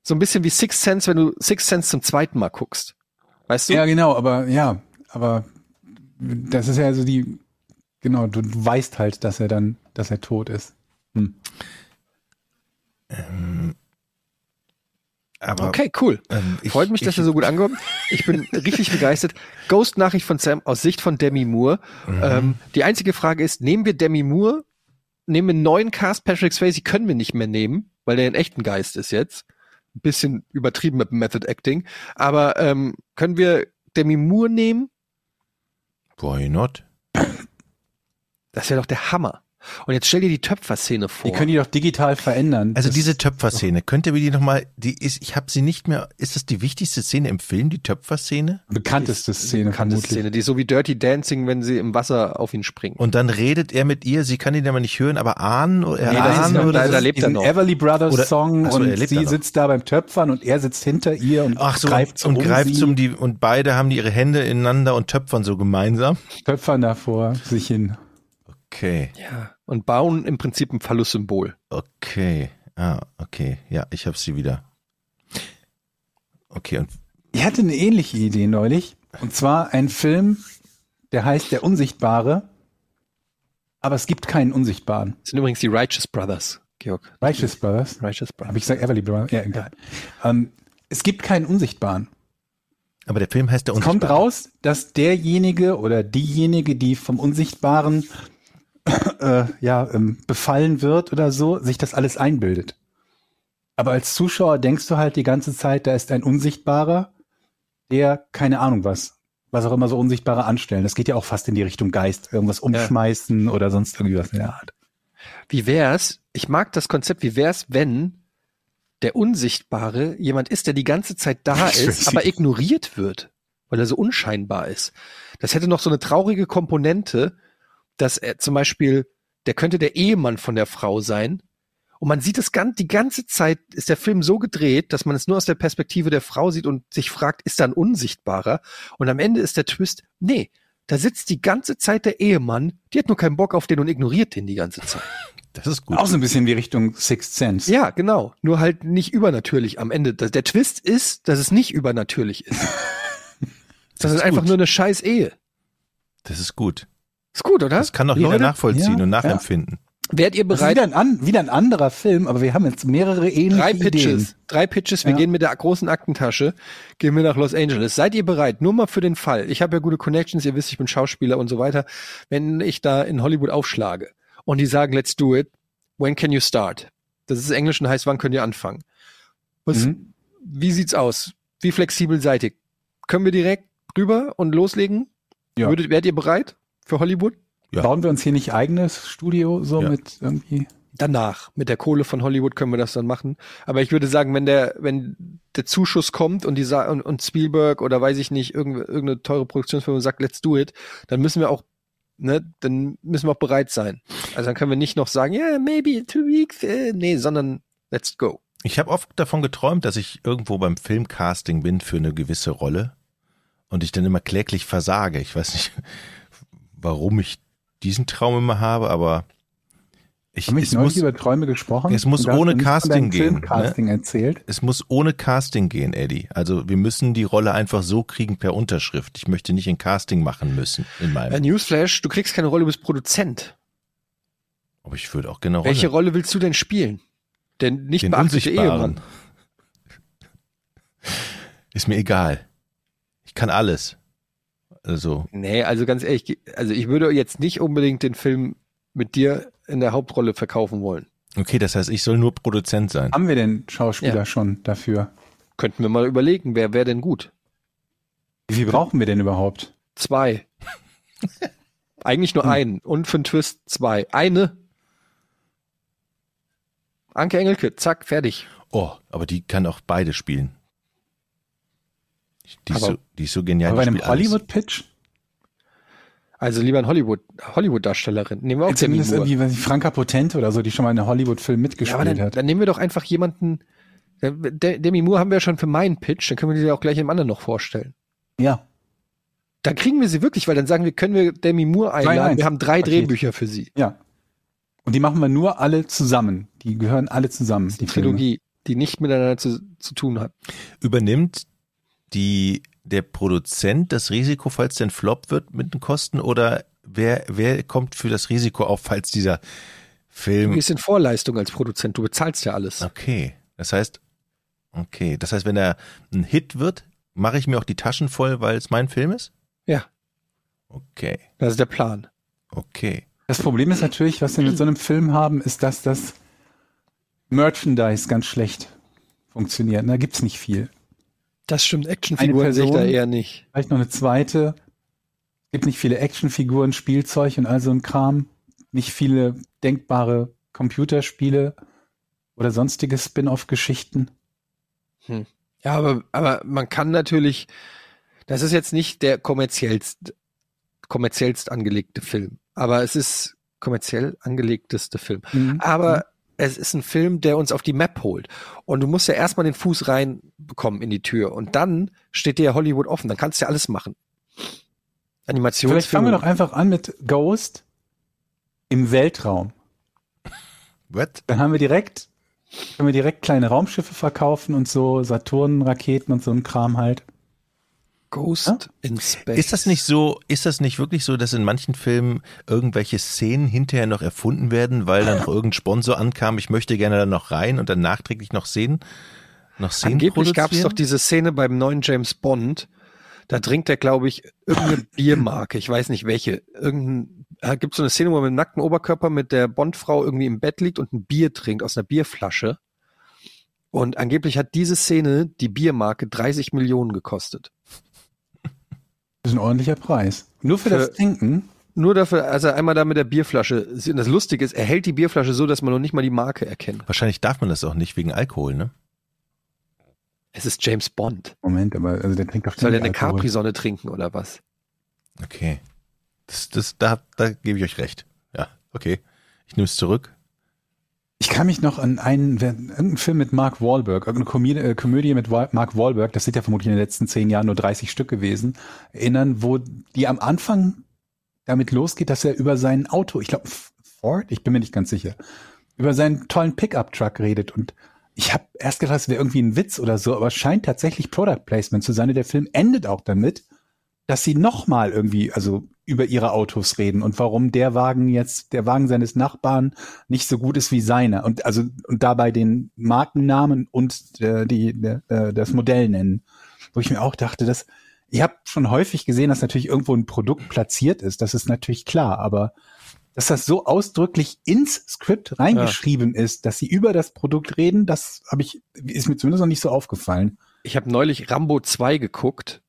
So ein bisschen wie Sixth Sense, wenn du Sixth Sense zum zweiten Mal guckst. Weißt du? Ja, genau, aber ja, aber das ist ja so die, genau, du, du weißt halt, dass er dann, dass er tot ist. Hm. Aber Okay, cool. ähm, ich, Freut mich, dass ich, er so gut ankommt. Ich bin richtig begeistert. Ghost-Nachricht von Sam aus Sicht von Demi Moore. Mhm. Ähm, die einzige Frage ist, nehmen wir Demi Moore, nehmen wir einen neuen Cast, Patrick Swayze können wir nicht mehr nehmen, weil der ein echten Geist ist jetzt. Ein bisschen übertrieben mit dem Method Acting. Aber ähm, können wir Demi Moore nehmen? Why not? Das wäre doch der Hammer. Und jetzt stell dir die Töpferszene vor. Die können die doch digital verändern. Also Das- diese Töpferszene, könnt ihr mir die nochmal, die ist, ich habe sie nicht mehr, ist das die wichtigste Szene im Film, die Töpferszene? bekannteste Szene bekannte vermutlich. Szene, die ist so wie Dirty Dancing, wenn sie im Wasser auf ihn springen. Und dann redet er mit ihr, sie kann ihn aber nicht hören, aber ahnen, er Nee, ahnen oder da- da lebt er noch. Everly Brothers Oder- Song so, und sie sitzt da beim Töpfern und er sitzt hinter ihr und Ach so, greift und, um und greift sie, um die, und beide haben die ihre Hände ineinander und töpfern so gemeinsam. Töpfern davor sich hin. Okay, ja. Und bauen im Prinzip ein Phallus-Symbol. okay, ah, okay, ja, ich habe sie wieder. Okay, und Ich hatte eine ähnliche Idee neulich. Und zwar ein Film, der heißt Der Unsichtbare. Aber es gibt keinen Unsichtbaren. Das sind übrigens die Righteous Brothers, Georg. Righteous Brothers. Righteous Brothers. Habe ich gesagt, Everly Brothers? Ja, egal. Ähm, es gibt keinen Unsichtbaren. aber der Film heißt der Es kommt Unsichtbare. raus, dass derjenige oder diejenige, die vom Unsichtbaren äh, ja, ähm, befallen wird oder so, sich das alles einbildet. Aber als Zuschauer denkst du halt die ganze Zeit, da ist ein Unsichtbarer, der keine Ahnung was, was auch immer so Unsichtbare anstellen. Das geht ja auch fast in die Richtung Geist, irgendwas umschmeißen oder sonst irgendwie was in der Art. Wie wär's? Ich mag das Konzept. Wie wär's, wenn der Unsichtbare jemand ist, der die ganze Zeit da ist, aber ignoriert wird, weil er so unscheinbar ist. Das hätte noch so eine traurige Komponente, dass er zum Beispiel, der könnte der Ehemann von der Frau sein. Und man sieht es ganz, die ganze Zeit ist der Film so gedreht, dass man es nur aus der Perspektive der Frau sieht und sich fragt, ist da ein Unsichtbarer? Und am Ende ist der Twist, nee, da sitzt die ganze Zeit der Ehemann, die hat nur keinen Bock auf den und ignoriert den die ganze Zeit. Das ist gut. Auch so ein bisschen wie Richtung Sixth Sense. Ja, genau. Nur halt nicht übernatürlich am Ende. Das- Der Twist ist, dass es nicht übernatürlich ist. Das, ist ist einfach nur eine scheiß Ehe. Das ist gut. Ist gut, oder? Das kann doch jeder Leute, nachvollziehen Ja, und ja. nachempfinden. Wärt ihr Das ist bereit? wieder ein, an, wieder ein anderer Film, aber wir haben jetzt mehrere ähnliche Drei Pitches. Ideen. Drei Pitches. Wir Ja. gehen mit der großen Aktentasche, gehen wir nach Los Angeles. Seid ihr bereit? Nur mal für den Fall. Ich habe ja gute Connections. Ihr wisst, ich bin Schauspieler und so weiter. Wenn ich da in Hollywood aufschlage und die sagen, let's do it. When can you start? Das ist Englisch und heißt, wann könnt ihr anfangen? Was, Mhm. Wie sieht's aus? Wie flexibel seid ihr? Können wir direkt rüber und loslegen? Ja. Würdet, wärt ihr bereit für Hollywood? Ja. Bauen wir uns hier nicht eigenes Studio so Ja. mit irgendwie? Danach. Mit der Kohle von Hollywood können wir das dann machen. Aber ich würde sagen, wenn der, wenn der Zuschuss kommt und die sa- und, und Spielberg oder weiß ich nicht, irgendeine, irgendeine teure Produktionsfirma sagt, let's do it, dann müssen wir auch, ne, dann müssen wir auch bereit sein. Also dann können wir nicht noch sagen, ja, yeah, maybe two weeks, äh, nee, sondern let's go. Ich habe oft davon geträumt, dass ich irgendwo beim Filmcasting bin für eine gewisse Rolle und ich dann immer kläglich versage. Ich weiß nicht, warum ich diesen Traum immer habe, aber ich, Haben wir es, nicht neulich muss, über Träume gesprochen? es muss ohne Casting gehen, ne? Filmcasting erzählt. es muss ohne Casting gehen, Eddie. Also wir müssen die Rolle einfach so kriegen per Unterschrift. Ich möchte nicht ein Casting machen müssen in Äh, meinem. Newsflash, du kriegst keine Rolle, du bist Produzent. Aber ich würde auch gerne Rolle. Welche Rolle willst du denn spielen? Denn nicht Den beachtete Unsichtbaren. Ehemann. Ist mir egal. Ich kann alles. Also, Nee, also ganz ehrlich, also ich würde jetzt nicht unbedingt den Film mit dir in der Hauptrolle verkaufen wollen. okay, das heißt, ich soll nur Produzent sein. Haben wir denn Schauspieler Ja. schon dafür? Könnten wir mal überlegen, wer wäre denn gut? Wie viel brauchen wir denn überhaupt? Zwei. Eigentlich nur einen. Und für einen Twist zwei. Eine. Anke Engelke, zack, fertig. Oh, aber die kann auch beide spielen. Die, ist, Aber- so, die ist so genial. Aber bei einem. Hollywood-Pitch? Also lieber ein Hollywood, Hollywood-Darstellerin. Nehmen wir auch Demi Zumindest Moore. irgendwie, weiß ich, Franka Potente oder so, die schon mal in einem Hollywood-Film Ja, mitgespielt aber dann, hat. dann nehmen wir doch einfach jemanden. De Demi Moore haben wir ja schon für meinen Pitch, dann können wir die ja auch gleich im anderen noch vorstellen. Ja. Dann kriegen wir sie wirklich, weil dann sagen wir, können wir Demi Moore einladen. Wir haben drei Paket. Drehbücher für sie. Ja. Und die machen wir nur alle zusammen. Die gehören alle zusammen. Die Die Filme. Trilogie, die nicht miteinander zu, zu tun hat. Übernimmt die, der Produzent das Risiko, falls denn Flop wird mit den Kosten oder wer, wer kommt für das Risiko auf, falls dieser Du Film. gehst in Vorleistung als Produzent, du bezahlst ja alles. Okay. Das heißt, okay. Das heißt, wenn er ein Hit wird, mache ich mir auch die Taschen voll, weil es mein Film ist? Ja. Okay. Das ist der Plan. Okay. Das Problem ist natürlich, was wir mit so einem Film haben, ist, dass das Merchandise ganz schlecht funktioniert. Da gibt's nicht viel. Das stimmt, Actionfiguren sehe ich da eher nicht. Vielleicht noch eine zweite. Es gibt nicht viele Actionfiguren, Spielzeug und all so ein Kram. Nicht viele denkbare Computerspiele oder sonstige Spin-off-Geschichten. Ja, aber, aber man kann natürlich, das ist jetzt nicht der kommerziellst, kommerziellst angelegte Film, aber es ist kommerziell angelegteste Film. Mhm. Aber es ist ein Film, der uns auf die Map holt. Und du musst ja erstmal den Fuß reinbekommen in die Tür. Und dann steht dir ja Hollywood offen. Dann kannst du ja alles machen. Vielleicht Animationsfilme. fangen wir doch einfach an mit Ghost im Weltraum. What? Dann haben wir direkt, können wir direkt kleine Raumschiffe verkaufen und so Saturn-Raketen und so ein Kram halt. Ghost in Space. Ist das nicht so, ist das nicht wirklich so, dass in manchen Filmen irgendwelche Szenen hinterher noch erfunden werden, weil dann noch irgendein Sponsor ankam, ich möchte gerne da noch rein und dann nachträglich noch Szenen, noch Szenen Angeblich gab es doch diese Szene beim neuen James Bond. Da trinkt er, glaube ich, irgendeine Biermarke. Ich weiß nicht welche. Irgendein, äh, gibt so eine Szene, wo er mit dem nackten Oberkörper mit der Bondfrau irgendwie im Bett liegt und ein Bier trinkt aus einer Bierflasche. Und angeblich hat diese Szene die Biermarke 30 Millionen gekostet. Das ist ein ordentlicher Preis. Nur für, Für- das Trinken. Nur dafür, als er einmal da mit der Bierflasche, und das Lustige ist, er hält die Bierflasche so, dass man noch nicht mal die Marke erkennt. Wahrscheinlich darf man das auch nicht wegen Alkohol, ne? Es ist James Bond. Moment, aber also der trinkt doch Soll er ständig eine. Capri-Sonne trinken oder was? Okay. Das, das, da, da gebe ich euch recht. Ja, okay. Ich nehme es zurück. Ich kann mich noch an einen, irgendeinen Film mit Mark Wahlberg, irgendeine Komödie, äh, Komödie mit Mark Wahlberg, das sind ja vermutlich in den letzten zehn Jahren nur 30 Stück gewesen, erinnern, wo die am Anfang damit losgeht, dass er über sein Auto, ich glaube Ford, ich bin mir nicht ganz sicher, über seinen tollen Pickup-Truck redet und ich habe erst gedacht, es wäre irgendwie ein Witz oder so, aber es scheint tatsächlich Product Placement zu sein. Und der Film endet auch damit, dass sie nochmal irgendwie, also über ihre Autos reden und warum der Wagen jetzt, der Wagen seines Nachbarn nicht so gut ist wie seiner und also und dabei den Markennamen und äh, die äh, das Modell nennen, wo ich mir auch dachte, dass ich habe schon häufig gesehen, dass natürlich irgendwo ein Produkt platziert ist, das ist natürlich klar, aber dass das so ausdrücklich ins Skript reingeschrieben ist, dass sie über das Produkt reden, das habe ich ist mir zumindest noch nicht so aufgefallen. Ich habe neulich Rambo 2 geguckt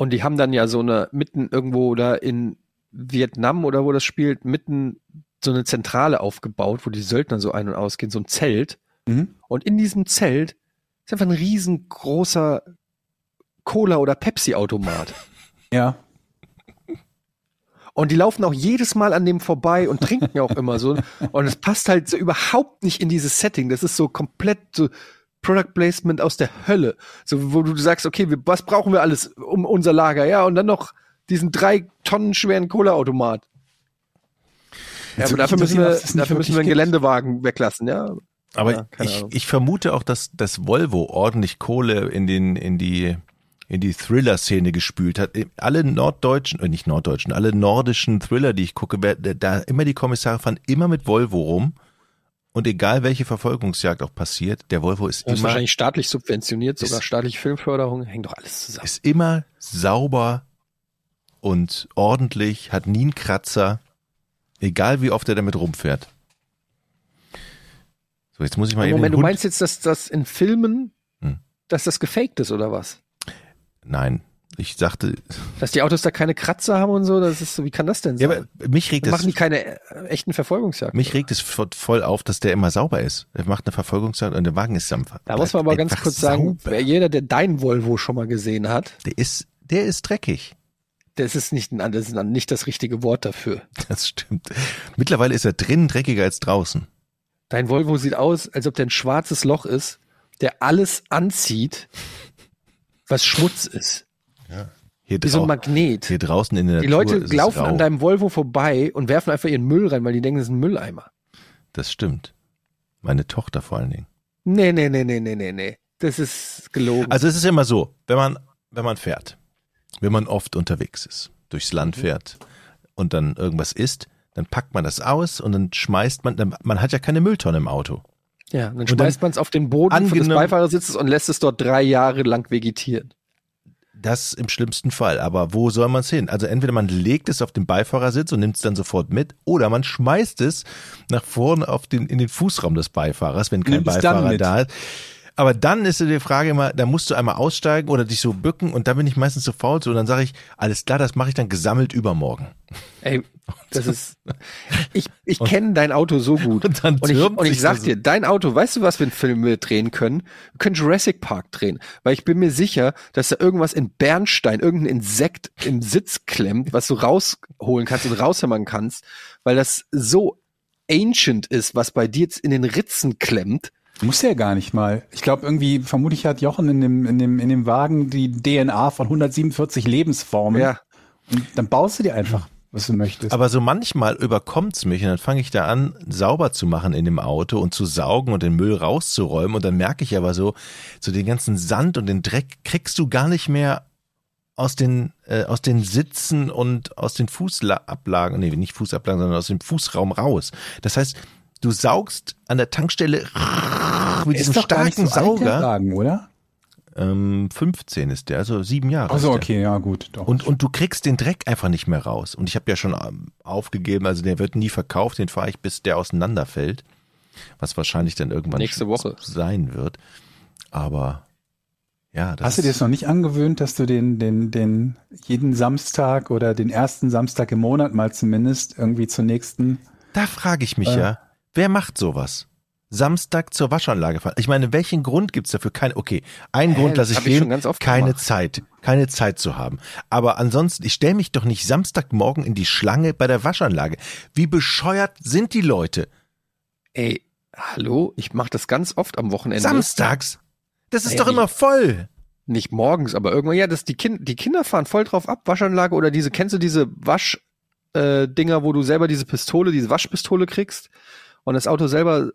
und die haben dann ja so eine mitten irgendwo da in Vietnam oder wo das spielt, mitten so eine Zentrale aufgebaut, wo die Söldner so ein- und ausgehen, so ein Zelt. Mhm. Und in diesem Zelt ist einfach ein riesengroßer Cola- oder Pepsi-Automat. Ja. Und die laufen auch jedes Mal an dem vorbei und trinken auch immer so. Und es passt halt so überhaupt nicht in dieses Setting. Das ist so komplett so Product Placement aus der Hölle. So, wo du sagst, okay, wir, was brauchen wir alles um unser Lager? Ja, und dann noch diesen drei Tonnen schweren Cola-Automat. Ja, aber dafür müssen wir, dafür müssen wir einen gibt. Geländewagen weglassen, ja. Aber Ja, ich, ich vermute auch, dass das Volvo ordentlich Kohle in den in die in die Thriller-Szene gespült hat. Alle norddeutschen, äh, nicht norddeutschen, alle nordischen Thriller, die ich gucke, da immer die Kommissare fahren immer mit Volvo rum. Und egal welche Verfolgungsjagd auch passiert, der Volvo ist Das ist immer wahrscheinlich staatlich subventioniert, sogar Ist- staatliche Filmförderung, hängt doch alles zusammen. ist immer sauber und ordentlich, hat nie einen Kratzer, egal wie oft er damit rumfährt. So, jetzt muss ich mal eben Moment, du meinst jetzt, dass das in Filmen, Hm. dass das gefaked ist oder was? Nein, ich sagte, Dass die Autos da keine Kratzer haben und so, das ist so, wie kann das denn ja, sein? aber mich regt das machen die keine äh, echten Verfolgungsjagden. Mich regt es vo- voll auf, dass der immer sauber ist. Er macht eine Verfolgungsjagd und der Wagen ist am da muss man aber ganz kurz sagen, sauber. wer jeder, der dein Volvo schon mal gesehen hat, Der ist, der ist dreckig. das ist nicht, ein, das ist nicht das richtige Wort dafür. Das stimmt. Mittlerweile ist er drinnen dreckiger als draußen. Dein Volvo sieht aus, als ob der ein schwarzes Loch ist, der alles anzieht, was Schmutz ist. Hier, Wie so ein Magnet. hier draußen in der Die Natur Leute ist es laufen an deinem Volvo vorbei und werfen einfach ihren Müll rein, weil die denken, das ist ein Mülleimer. Das stimmt. Meine Tochter vor allen Dingen. Nee, nee, nee, nee, nee, nee, nee. Das ist gelogen. Also es ist immer so, wenn man, wenn man fährt, wenn man oft unterwegs ist, durchs Land Mhm. fährt und dann irgendwas isst, dann packt man das aus und dann schmeißt man, dann, man hat ja keine Mülltonne im Auto. ja, dann schmeißt man es auf den Boden des Beifahrersitzes und lässt es dort drei Jahre lang vegetieren. Das im schlimmsten Fall. Aber wo soll man es hin? Also entweder man legt es auf den Beifahrersitz und nimmt es dann sofort mit, oder man schmeißt es nach vorne auf den, in den Fußraum des Beifahrers, wenn kein dann Beifahrer da ist. Aber dann ist die Frage immer, da musst du einmal aussteigen oder dich so bücken und da bin ich meistens so faul zu und dann sage ich, alles klar, das mache ich dann gesammelt übermorgen. Ey, das ist. Ich, ich kenne dein Auto so gut. Und dann Und ich, und ich sag dir, dein Auto, weißt du, was wir in Film wir drehen können? Wir können Jurassic Park drehen. Weil ich bin mir sicher, dass da irgendwas in Bernstein, irgendein Insekt im Sitz klemmt, was du rausholen kannst und raushämmern kannst, weil das so ancient ist, was bei dir jetzt in den Ritzen klemmt. Muss ja gar nicht mal. Ich glaube irgendwie, vermutlich hat Jochen in dem, in dem, in dem Wagen die DNA von 147 Lebensformen. Ja. Und dann baust du dir einfach, was du möchtest. Aber so manchmal überkommt's mich und dann fange ich da an, sauber zu machen in dem Auto und zu saugen und den Müll rauszuräumen und dann merke ich aber so, so den ganzen Sand und den Dreck kriegst du gar nicht mehr aus den, äh, aus den Sitzen und aus den Fußablagen, nee, nicht Fußablagen, sondern aus dem Fußraum raus. Das heißt, du saugst an der Tankstelle mit diesem ist doch gar nicht starken so Sauger. Wagen, oder? Ähm, 15 ist der, also sieben Jahre. Also okay, ja gut. Doch. Und, und du kriegst den Dreck einfach nicht mehr raus. Und ich habe ja schon ähm, aufgegeben, also der wird nie verkauft, den fahre ich, bis der auseinanderfällt. Was wahrscheinlich dann irgendwann Nächste Woche. sein wird. Aber ja, das Hast du dir das noch nicht angewöhnt, dass du den, den, den jeden Samstag oder den ersten Samstag im Monat mal zumindest irgendwie zur nächsten Da frage ich mich Äh. ja, wer macht sowas? Samstag zur Waschanlage fahren. Ich meine, welchen Grund gibt's dafür? Kein, okay, ein Hä, Grund lasse ich gehen, keine gemacht. Zeit, keine Zeit zu haben. Aber ansonsten, ich stelle mich doch nicht Samstagmorgen in die Schlange bei der Waschanlage. Wie bescheuert sind die Leute? Ey, hallo, ich mache das ganz oft am Wochenende. Samstags? Das ist Ey, doch immer voll. Nicht morgens, aber irgendwann, ja, das, die, kind, die Kinder fahren voll drauf ab, Waschanlage oder diese, kennst du diese Wasch, äh, Dinger, wo du selber diese Pistole, diese Waschpistole kriegst und das Auto selber,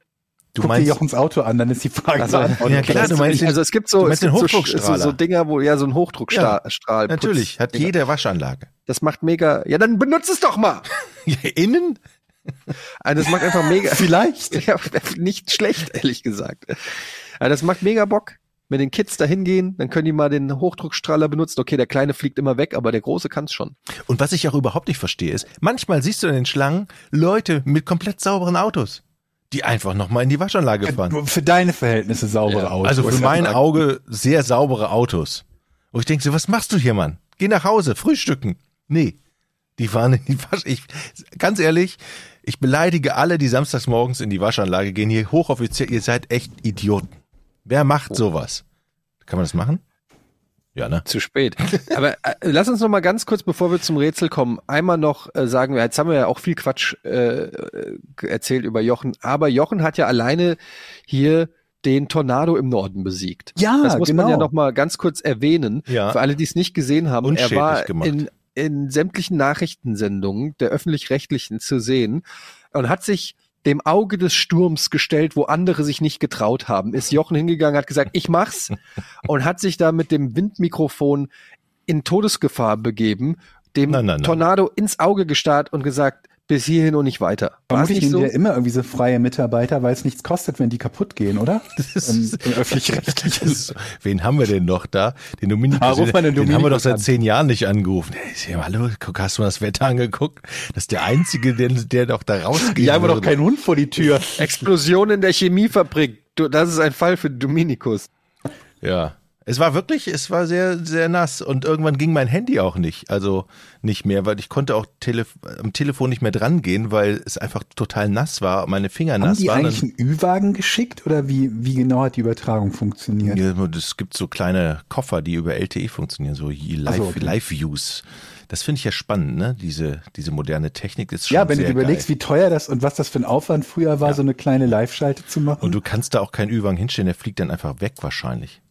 Du Guck dir meinst, Jochens Auto an, dann ist die Frage Also, ja, klar, du meinst also es gibt so, es gibt so, so, so Dinger, wo, ja, so ein Hochdruckstrahl. Strahl, natürlich, hat Dinger. jede Waschanlage. Das macht mega, ja, dann benutzt es doch mal! Innen? Also das macht einfach mega, Vielleicht. ja, nicht schlecht, ehrlich gesagt. Ja, das macht mega Bock. Wenn den Kids da hingehen, dann können die mal den Hochdruckstrahler benutzen. Okay, der Kleine fliegt immer weg, aber der Große kann's schon. Und was ich auch überhaupt nicht verstehe, ist, manchmal siehst du in den Schlangen Leute mit komplett sauberen Autos, die einfach nochmal in die Waschanlage fahren. Für deine Verhältnisse saubere Ja, Autos. Also für mein. Auge sehr saubere Autos. Und ich denke so, was machst du hier, Mann? Geh nach Hause, frühstücken. Nee, die fahren in die Wasch... Ich, ganz ehrlich, ich beleidige alle, die samstags morgens in die Waschanlage gehen. Hier hochoffiziell, ihr seid echt Idioten. Wer macht sowas? Kann man das machen? Ja, ne? Zu spät. Aber äh, lass uns noch mal ganz kurz, bevor wir zum Rätsel kommen, einmal noch äh, sagen wir, jetzt haben wir ja auch viel Quatsch äh, äh, erzählt über Jochen, aber Jochen hat ja alleine hier den Tornado im Norden besiegt. Ja, das muss man genau. ja noch mal ganz kurz erwähnen. Ja. Für alle, die es nicht gesehen haben, er Unschädlich war gemacht. in, in sämtlichen Nachrichtensendungen der öffentlich-rechtlichen zu sehen und hat sich dem Auge des Sturms gestellt, wo andere sich nicht getraut haben. Ist Jochen hingegangen, hat gesagt, ich mach's und hat sich da mit dem Windmikrofon in Todesgefahr begeben, dem Nein, nein, nein. Tornado ins Auge gestarrt und gesagt, bis hierhin und nicht weiter. Vermutlich nehmen so? wir immer irgendwie so freie Mitarbeiter, weil es nichts kostet, wenn die kaputt gehen, oder? Im, im öffentlich-rechtlichen. Wen haben wir denn noch da? Den Dominikus. Ah, mal den den haben wir doch seit zehn Jahren nicht angerufen. Hey, sag hallo, guck, hast du mal das Wetter angeguckt? Das ist der Einzige, der, der doch da rausgeht. Jagen wir doch keinen Hund vor die Tür. Explosion in der Chemiefabrik. Das ist ein Fall für Dominikus. Ja. Es war wirklich, es war sehr, sehr nass und irgendwann ging mein Handy auch nicht, also nicht mehr, weil ich konnte auch tele am Telefon nicht mehr dran gehen, weil es einfach total nass war, meine Finger Haben nass die waren. eigentlich einen Ü-Wagen geschickt oder wie, wie genau hat die Übertragung funktioniert? Ja, Es gibt so kleine Koffer, die über LTE funktionieren, so Live- so, okay. Live-Views. das finde ich ja spannend, ne? Diese, diese moderne Technik ist schon Ja, wenn du dir überlegst, geil. wie teuer das und was das für ein Aufwand früher war, so eine kleine Live-Schalte zu machen. Und du kannst da auch keinen Ü-Wagen hinstellen, der fliegt dann einfach weg wahrscheinlich.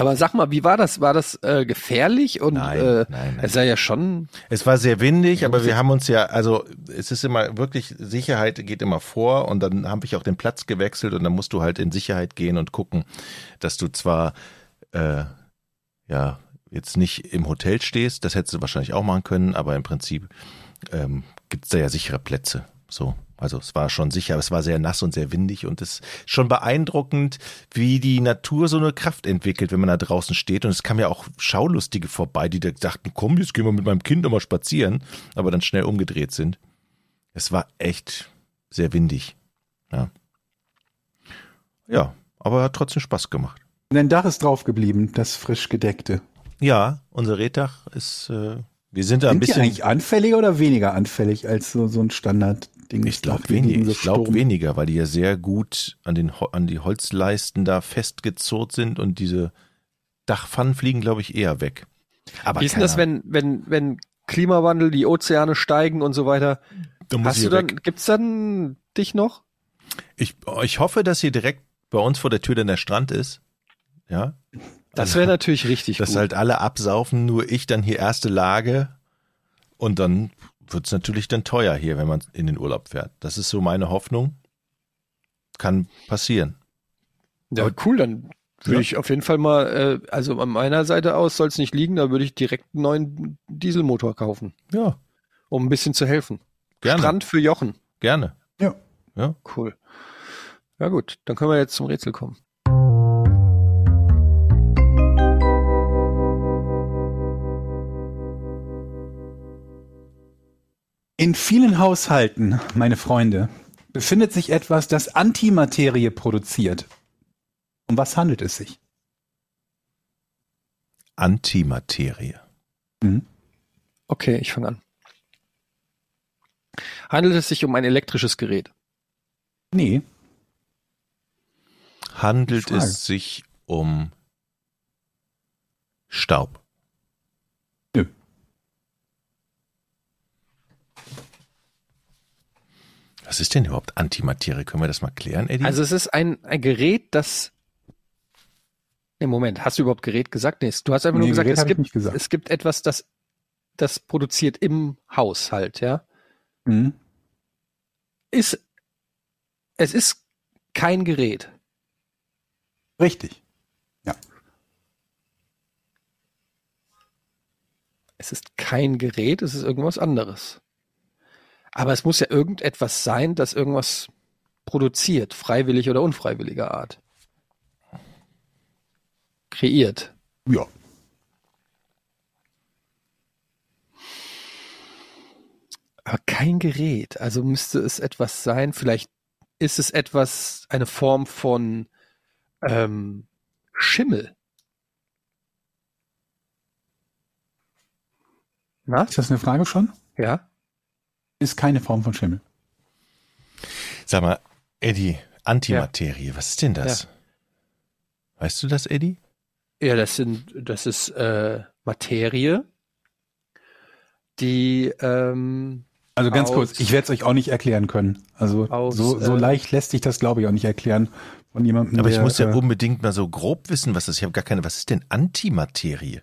Aber sag mal, wie war das? War das äh, gefährlich? Und Nein, äh, nein, nein. es sei ja schon. Es war sehr windig, aber wir haben uns ja, also es ist immer wirklich, Sicherheit geht immer vor und dann habe ich auch den Platz gewechselt und dann musst du halt in Sicherheit gehen und gucken, dass du zwar äh, ja jetzt nicht im Hotel stehst, das hättest du wahrscheinlich auch machen können, aber im Prinzip ähm, gibt es da ja sichere Plätze. So. Also es war schon sicher, aber es war sehr nass und sehr windig und es ist schon beeindruckend, wie die Natur so eine Kraft entwickelt, wenn man da draußen steht. Und es kamen ja auch Schaulustige vorbei, die da dachten, komm, jetzt gehen wir mit meinem Kind nochmal spazieren, aber dann schnell umgedreht sind. Es war echt sehr windig. Ja. Ja, aber hat trotzdem Spaß gemacht. Dein Dach ist drauf geblieben, das frisch gedeckte. Ja, unser Reddach ist, äh, wir sind da ein Sind die bisschen. eigentlich anfälliger oder weniger anfällig als so, so ein Standardding? Ich glaube wenig, so glaub weniger, weil die ja sehr gut an, den, an die Holzleisten da festgezurrt sind und diese Dachpfannen fliegen, glaube ich, eher weg. Aber Wie ist denn das, wenn, wenn, wenn Klimawandel, die Ozeane steigen und so weiter? Ahnung. Da muss Hast du dann, weg. gibt's dann dich noch? Ich, ich hoffe, dass hier direkt bei uns vor der Tür dann der Strand ist. Ja. Das wäre natürlich richtig Dass gut. halt alle absaufen, nur ich dann hier erste Lage. Und dann wird's natürlich dann teuer hier, wenn man in den Urlaub fährt. Das ist so meine Hoffnung. Kann passieren. ja, cool, dann würde Ja. ich auf jeden Fall mal, äh, also an meiner Seite aus soll es nicht liegen, da würde ich direkt einen neuen Dieselmotor kaufen, Ja, um ein bisschen zu helfen. gerne. Strand für Jochen. Gerne. Ja. Ja. Cool. Ja gut, dann können wir jetzt zum Rätsel kommen. In vielen Haushalten, meine Freunde, befindet sich etwas, das Antimaterie produziert. Um was handelt es sich? Antimaterie. Mhm. Okay, ich fange an. Handelt es sich um ein elektrisches Gerät? Nee, Handelt es sich um Staub? Nö. Was ist denn überhaupt Antimaterie? Können wir das mal klären, Eddie? Also es ist ein, ein Gerät, das. Im Moment, hast du überhaupt Gerät gesagt? Nee, du hast einfach Nee, nur gesagt, Gerät es gibt, nicht gesagt. es gibt etwas, das, das produziert im Haushalt, ja. Mhm. Ist, es ist kein Gerät. richtig. Es ist kein Gerät, es ist irgendwas anderes. Aber es muss ja irgendetwas sein, das irgendwas produziert, freiwillig oder unfreiwilliger Art. Kreiert. Ja. Aber kein Gerät. Also müsste es etwas sein. Vielleicht ist es etwas, eine Form von ähm, Schimmel. Na? Ist das eine Frage schon? Ja? Ist keine Form von Schimmel. Sag mal, Eddie, Antimaterie, was ist denn das? Weißt du das, Eddie? Ja, das sind, das ist äh, Materie, die ähm, Also ganz Aus- kurz, ich werde es euch auch nicht erklären können. Also Aus, so, so äh, leicht lässt sich das, glaube ich, auch nicht erklären von jemandem. Aber ich der, muss ja äh, unbedingt mal so grob wissen, was das ist. Ich habe gar keine. Was ist denn Antimaterie?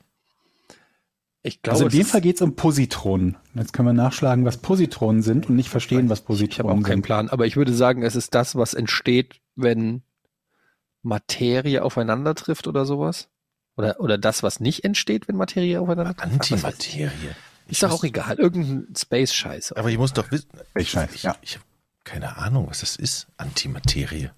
Ich glaube, Also in dem Fall geht es um Positronen. Jetzt können wir nachschlagen, was Positronen sind und nicht verstehen, was ich habe auch Positronen keinen sind. Plan, aber ich würde sagen, es ist das, was entsteht, wenn Materie aufeinander trifft oder sowas. Oder, oder das, was nicht entsteht, wenn Materie aufeinander trifft. Antimaterie. Ist doch auch egal. Irgendein Space-Scheiß. Aber ich muss doch wissen. Ich Ich, ja. ich habe keine Ahnung, was das ist. Antimaterie.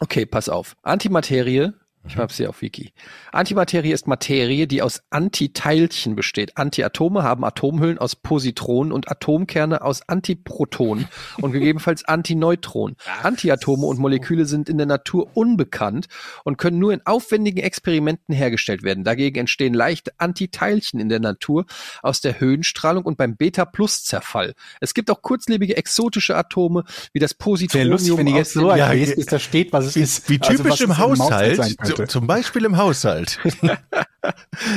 Okay, pass auf. Antimaterie, ich habe sie auf Wiki. Antimaterie ist Materie, die aus Antiteilchen besteht. Antiatome haben Atomhüllen aus Positronen und Atomkerne aus Antiprotonen und gegebenenfalls Antineutronen. Antiatome und Moleküle sind in der Natur unbekannt und können nur in aufwendigen Experimenten hergestellt werden. Dagegen entstehen leichte Antiteilchen in der Natur aus der Höhenstrahlung und beim Beta-Plus-Zerfall. Es gibt auch kurzlebige exotische Atome wie das Sehr Positronium lustig, wenn ihr aus jetzt so Ja, bis da steht, was es Wie, ist. wie Also, typisch was im Haushalt Haushalt. sein könnte. so, zum Beispiel im Haushalt.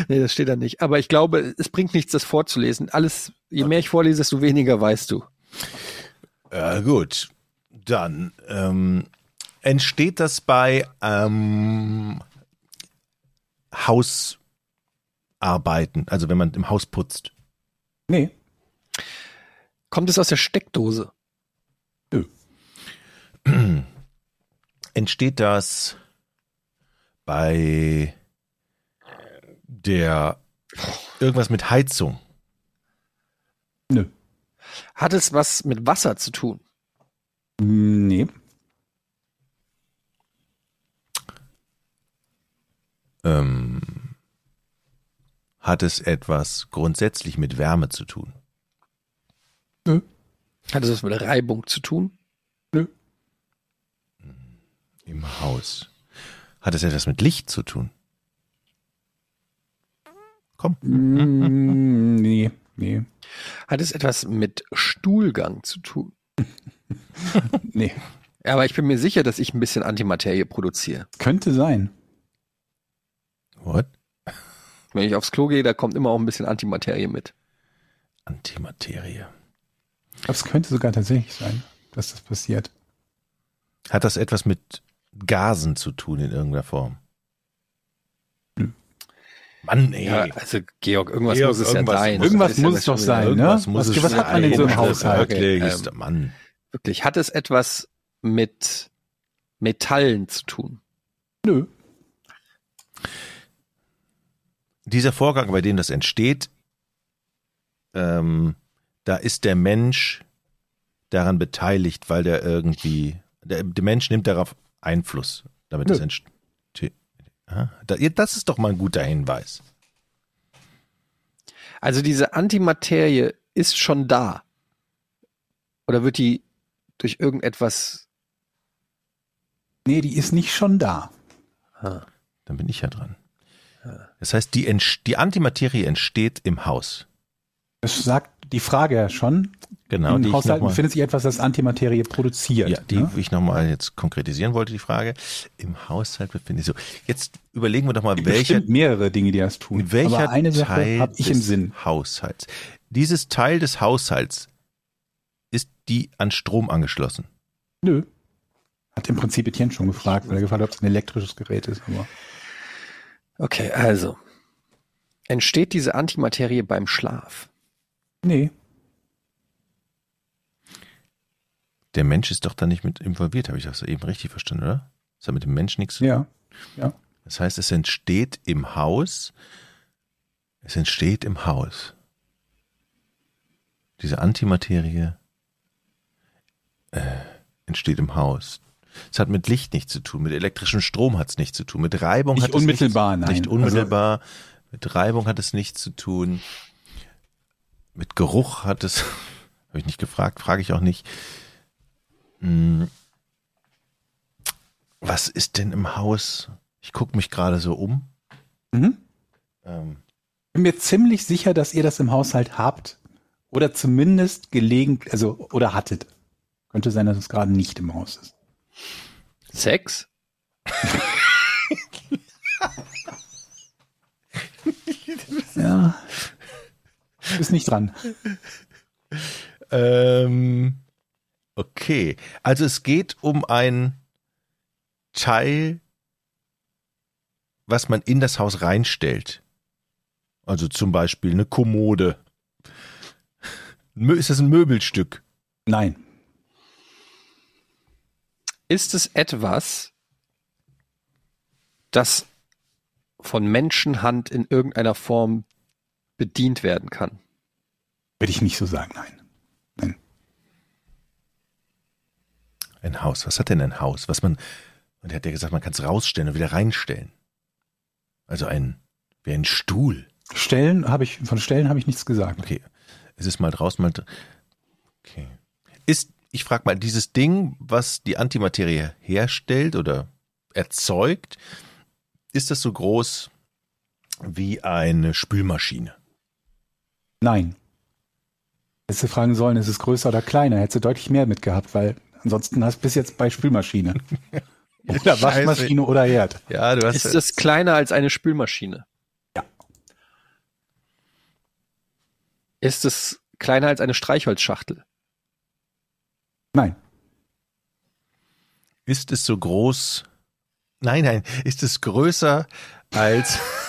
Nee, das steht da nicht. Aber ich glaube, es bringt nichts, das vorzulesen. Alles, je mehr ich vorlese, desto weniger weißt du. Ja, gut. Dann ähm, entsteht das bei ähm, Hausarbeiten, also wenn man im Haus putzt. Nee, Kommt es aus der Steckdose? Entsteht das bei der irgendwas mit Heizung? nö. Hat es was mit Wasser zu tun? Nee. Ähm, hat es etwas grundsätzlich mit Wärme zu tun? Hat es was mit Reibung zu tun? Im Haus. Hat es etwas mit Licht zu tun? Komm. Mm, nee, nee, Hat es etwas mit Stuhlgang zu tun? nee. Aber ich bin mir sicher, dass ich ein bisschen Antimaterie produziere. Könnte sein. What? Wenn ich aufs Klo gehe, da kommt immer auch ein bisschen Antimaterie mit. Antimaterie. Aber es könnte sogar tatsächlich sein, dass das passiert. Hat das etwas mit Gasen zu tun in irgendeiner Form? Nö. Mann, ey. Ja, also Georg, irgendwas Georg, muss es irgendwas ja sein. Irgendwas muss es doch sein, ne? Was- es was hat man denn so im sein. Haushalt? Wirklich, ähm, Mann. Wirklich, hat es etwas mit Metallen zu tun? Nö. Dieser Vorgang, bei dem das entsteht, ähm, da ist der Mensch daran beteiligt, weil der irgendwie, der, der Mensch nimmt darauf Einfluss, damit Nö. das entsteht. Das ist doch mal ein guter Hinweis. Also diese Antimaterie ist schon da. Oder wird die durch irgendetwas. Nee, die ist nicht schon da. Ah. Dann bin ich ja dran. Das heißt, die, die Antimaterie entsteht im Haus. Das sagt die Frage ja schon. Genau, Im die ich Haushalt noch mal- befindet sich etwas, das Antimaterie produziert. Ja, die ne? ich nochmal jetzt konkretisieren wollte, die Frage. Im Haushalt befindet sich so. Jetzt überlegen wir doch mal, welcher, Bestimmt mehrere Dinge, die das tun. welcher Aber eine Sache Teil habe ich des im Sinn. Haushalts. Dieses Teil des Haushalts ist die an Strom angeschlossen. Nö. Hat im Prinzip Etienne schon gefragt, weil er gefragt hat, ob es ein elektrisches Gerät ist. Aber Okay, also. Entsteht diese Antimaterie beim Schlaf? Nee, Der Mensch ist doch da nicht mit involviert, habe ich das eben richtig verstanden, oder? Das hat mit dem Mensch nichts zu tun. ja. Ja. Das heißt, es entsteht im Haus. Es entsteht im Haus. Diese Antimaterie äh, entsteht im Haus. Es hat mit Licht nichts zu tun, mit elektrischem Strom hat es nichts zu tun, mit Reibung Nicht hat es unmittelbar, nichts, nein. nicht unmittelbar, mit Reibung hat es nichts zu tun, mit Geruch hat es, habe ich nicht gefragt, frage ich auch nicht. Hm. Was ist denn im Haus? Ich gucke mich gerade so um. Mhm. Ähm. Bin mir ziemlich sicher, dass ihr das im Haushalt habt oder zumindest gelegentlich, also oder hattet. Könnte sein, dass es gerade nicht im Haus ist. Sex? ja bist nicht dran. Ähm, okay. Also es geht um ein Teil, was man in das Haus reinstellt. Also zum Beispiel eine Kommode. Ist das ein Möbelstück? Nein. Ist es etwas, das von Menschenhand in irgendeiner Form bedient werden kann? Würde ich nicht so sagen, nein. Nein. Ein Haus. Was hat denn ein Haus? Was man, und er hat ja gesagt, man kann es rausstellen und wieder reinstellen. Also ein, wie ein Stuhl. Stellen habe ich, von Stellen habe ich nichts gesagt. Okay. Es ist mal draußen, mal. Okay. Ist, ich frage mal, dieses Ding, was die Antimaterie herstellt oder erzeugt, ist das so groß wie eine Spülmaschine? Nein. Hättest du fragen sollen, ist es größer oder kleiner? Hättest du deutlich mehr mitgehabt, weil ansonsten hast du bis jetzt bei Spülmaschine. oder Waschmaschine oder Herd. Ja, du hast. Ist es kleiner als eine Spülmaschine? Ja. Ist es kleiner als eine Streichholzschachtel? Nein. Ist es so groß? Nein, nein. Ist es größer als.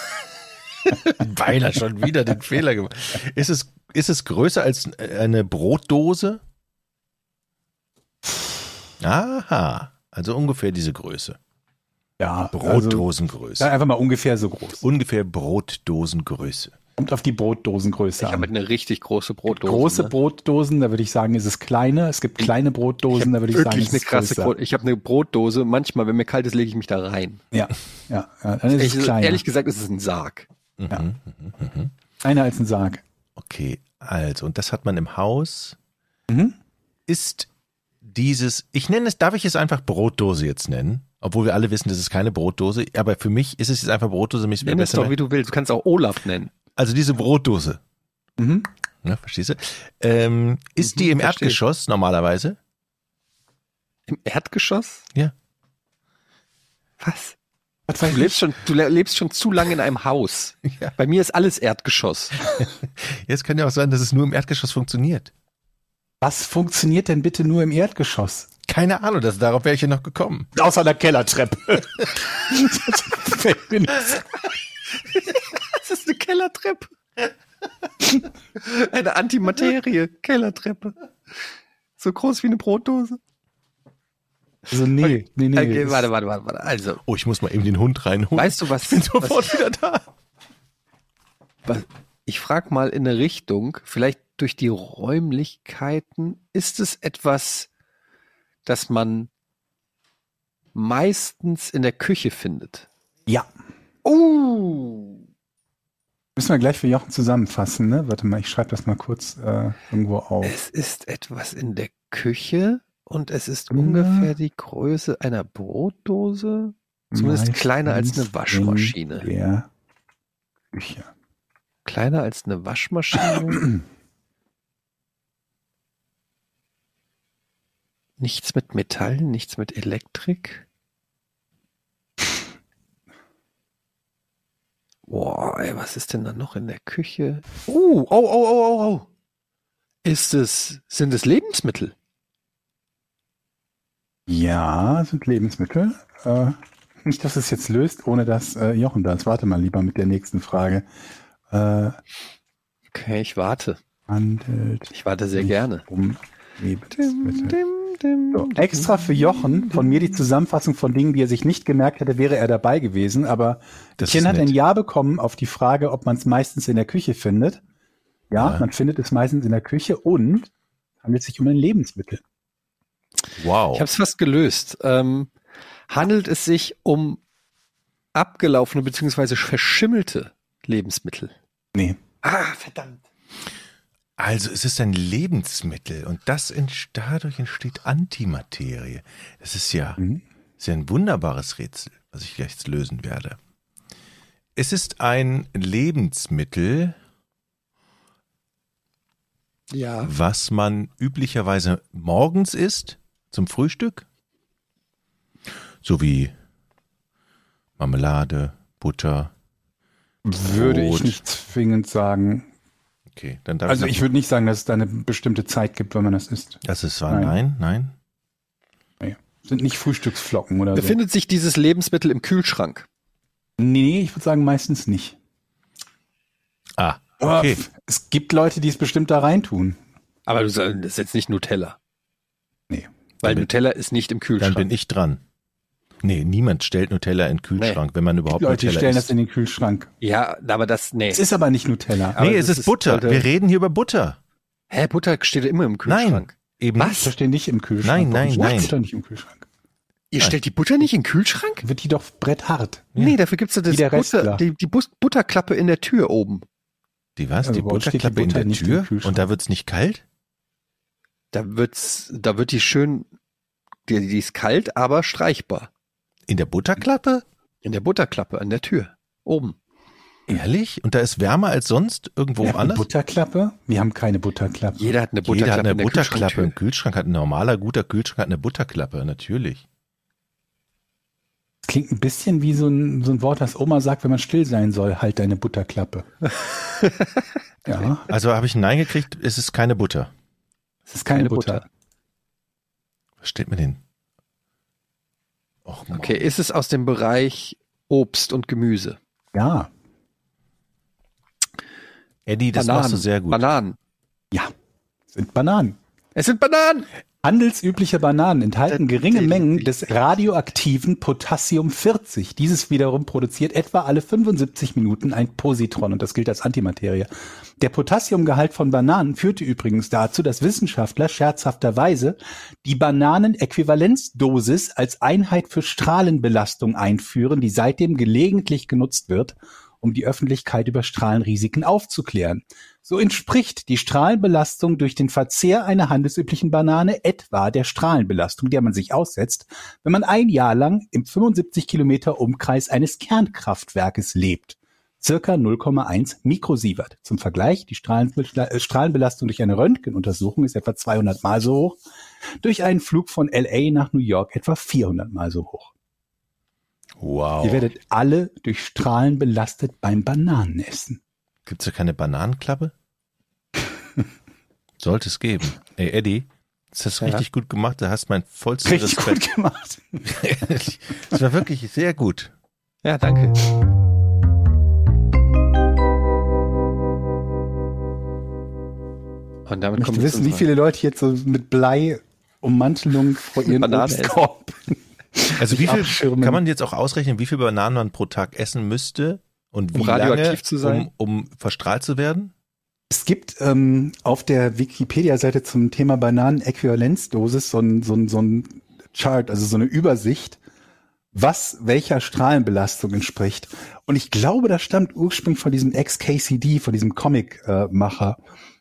Beinahe schon wieder den Fehler gemacht. Ist es, ist es größer als eine Brotdose? Aha. Also ungefähr diese Größe. Ja, also, Brotdosengröße. sag einfach mal ungefähr so groß. ungefähr Brotdosengröße. Kommt auf die Brotdosengröße Ich habe an. eine richtig große Brotdose. Große ne? Brotdosen, da würde ich sagen, ist es kleiner. Es gibt kleine Brotdosen, da würde ich sagen, ist eine es krasse größer. Brot. Ich habe eine Brotdose. Manchmal, wenn mir kalt ist, lege ich mich da rein. Ja, ja, ja, dann ist Ich, es kleiner. ehrlich gesagt, ist es ein Sarg. Ja. Mhm. Kleiner als ein Sarg. Okay, also, und das hat man im Haus. Mhm. Ist dieses, ich nenne es, darf ich es einfach Brotdose jetzt nennen? Obwohl wir alle wissen, das ist keine Brotdose, aber für mich ist es jetzt einfach Brotdose. Mich Nenn es besser doch, wie du willst. Du kannst auch Olaf nennen. also diese Brotdose, Mhm. ne, verstehst du? Ähm, ist Mhm, die im verstehe. Erdgeschoss normalerweise? Im Erdgeschoss? Ja. Was? Du lebst schon, du le- lebst schon zu lange in einem Haus. Ja. Bei mir ist alles Erdgeschoss. Jetzt kann ja auch sein, dass es nur im Erdgeschoss funktioniert. Was funktioniert denn bitte nur im Erdgeschoss? Keine Ahnung, das, darauf wäre ich ja noch gekommen. Außer der Kellertreppe. Das ist eine Kellertreppe. Eine Antimaterie. Kellertreppe. So groß wie eine Brotdose. Also nee, nee, nee. Okay, warte, warte, warte, warte. Also, Oh, ich muss mal eben den Hund reinholen. weißt du was? ich bin sofort was, wieder da. was ich frage mal in eine Richtung, vielleicht durch die Räumlichkeiten, ist es etwas, das man meistens in der Küche findet? Ja. Uh. Müssen wir gleich für Jochen zusammenfassen, ne? Warte mal, ich schreibe das mal kurz äh, irgendwo auf. Es ist etwas in der Küche und es ist Ja. ungefähr die Größe einer Brotdose. Zumindest kleiner als eine Meistens Waschmaschine. in Der Küche. Kleiner als eine Waschmaschine. nichts mit Metall, nichts mit Elektrik. Boah, ey, was ist denn da noch in der Küche? Uh, oh, oh, oh, oh, oh. Ist es, sind es Lebensmittel? Ja, sind Lebensmittel. Äh, nicht, dass es jetzt löst, ohne dass äh, Jochen da ist. Warte mal lieber mit der nächsten Frage. Äh, Okay, ich warte. handelt Ich warte sehr gerne. um Lebensmittel. dim, dim, So, extra für Jochen von mir die Zusammenfassung von Dingen, die er sich nicht gemerkt hätte, wäre er dabei gewesen. Aber Das Ken hat ein nett. Ja bekommen auf die Frage, ob man es meistens in der Küche findet. Ja, Ja. man findet es meistens in der Küche und handelt sich um ein Lebensmittel. Wow. Ich habe es fast gelöst. Ähm, handelt es sich um abgelaufene bzw. verschimmelte Lebensmittel? Nee. Ah, verdammt. Also es ist ein Lebensmittel und das ent dadurch entsteht Antimaterie. Das ist ja, Mhm. ist ja ein wunderbares Rätsel, was ich jetzt lösen werde. Es ist ein Lebensmittel, Ja. was man üblicherweise morgens isst zum Frühstück. So wie Marmelade, Butter. Würde ich Brot. nicht zwingend sagen. Okay, dann darf Also ich. ich würde nicht sagen, dass es da eine bestimmte Zeit gibt, wenn man das isst. Das ist war nein, nein. Nee. Sind nicht Frühstücksflocken oder so. Befindet sich dieses Lebensmittel im Kühlschrank? Nee, ich würde sagen meistens nicht. Ah, Aber okay. f- es gibt Leute, die es bestimmt da reintun. Aber du sagst, das ist jetzt nicht Nutella. Nee. Weil Dann bin- Nutella ist nicht im Dann Kühlschrank. bin ich dran. Nee, niemand stellt Nutella in den Kühlschrank, wenn man überhaupt Leute, die Nutella stellen isst. das in den Kühlschrank. ja, aber das, nee. Es ist aber nicht Nutella. Aber nee, es ist ist- Butter. sollte- Wir reden hier über Butter. Hä, Butter steht immer im Kühlschrank. Eben Was? Das steht nicht im Kühlschrank. Nein, nein, nein. Butter nicht im Kühlschrank. Ihr stellt die Butter nicht in den Kühlschrank? Wird die doch bretthart. Ja. Nee, dafür gibt's ja das Butter, die, die Butterklappe in der Tür oben. Die was? Also die uns steht die Butterklappe in Butter der Tür? Und da wird's nicht kalt? Da wird's, da wird die schön, die, die ist kalt, aber streichbar. In der Butterklappe? In der Butterklappe an der Tür. Oben. Ehrlich? Und da ist wärmer als sonst irgendwo Wir haben eine anders? Butterklappe? Wir haben keine Butterklappe. Jeder hat eine Butterklappe Jeder hat eine Butterklappe Kühlschranktür. Kühlschrank, hat ein normaler, guter Kühlschrank hat eine Butterklappe, natürlich. Das klingt ein bisschen wie so ein, so ein Wort, das Oma sagt, wenn man still sein soll. Halt deine Butterklappe. ja, Also habe ich ein Nein gekriegt, es ist keine Butter. Es ist keine, Keine Butter. Butter. Was steht mir denn? Och. Okay, ist es aus dem Bereich Obst und Gemüse? Ja, Eddie, das machst du sehr gut. Bananen. ja. Sind Bananen. Es sind Bananen! Handelsübliche Bananen enthalten geringe Mengen des radioaktiven Potassium 40. Dieses wiederum produziert etwa alle 75 Minuten ein Positron und das gilt als Antimaterie. Der Potassiumgehalt von Bananen führte übrigens dazu, dass Wissenschaftler scherzhafterweise die Bananen-Äquivalenzdosis als Einheit für Strahlenbelastung einführen, die seitdem gelegentlich genutzt wird, um die Öffentlichkeit über Strahlenrisiken aufzuklären. So entspricht die Strahlenbelastung durch den Verzehr einer handelsüblichen Banane etwa der Strahlenbelastung, der man sich aussetzt, wenn man ein Jahr lang im 75 Kilometer Umkreis eines Kernkraftwerkes lebt. Circa 0,1 Mikrosievert. Zum Vergleich, die äh, Strahlenbelastung durch eine Röntgenuntersuchung ist etwa 200 mal so hoch, durch einen Flug von LA nach New York etwa 400 mal so hoch. Wow. Ihr werdet alle durch Strahlen belastet beim Bananenessen. Gibt's da keine Bananenklappe? Sollte es geben. Ey, Eddie, das hast du Ja. richtig gut gemacht. Du hast mein vollsten Richtig Respekt. gut gemacht. das war wirklich sehr gut. Ja, danke. Und damit Ich kommen wissen, wie viele Leute jetzt so mit Blei Ummantelung vor ihren Banane essen. Obstkorb. Also wie viel abschirmen. kann man jetzt auch ausrechnen, wie viel Bananen man pro Tag essen müsste und wie Um radioaktiv lange, zu sein? Um, um verstrahlt zu werden? Es gibt ähm, auf der Wikipedia-Seite zum Thema Bananen-Äquivalenzdosis so ein, so, ein, so ein Chart, also so eine Übersicht, was welcher Strahlenbelastung entspricht. Und ich glaube, das stammt ursprünglich von diesem Ex-KCD, von diesem Comic-Macher.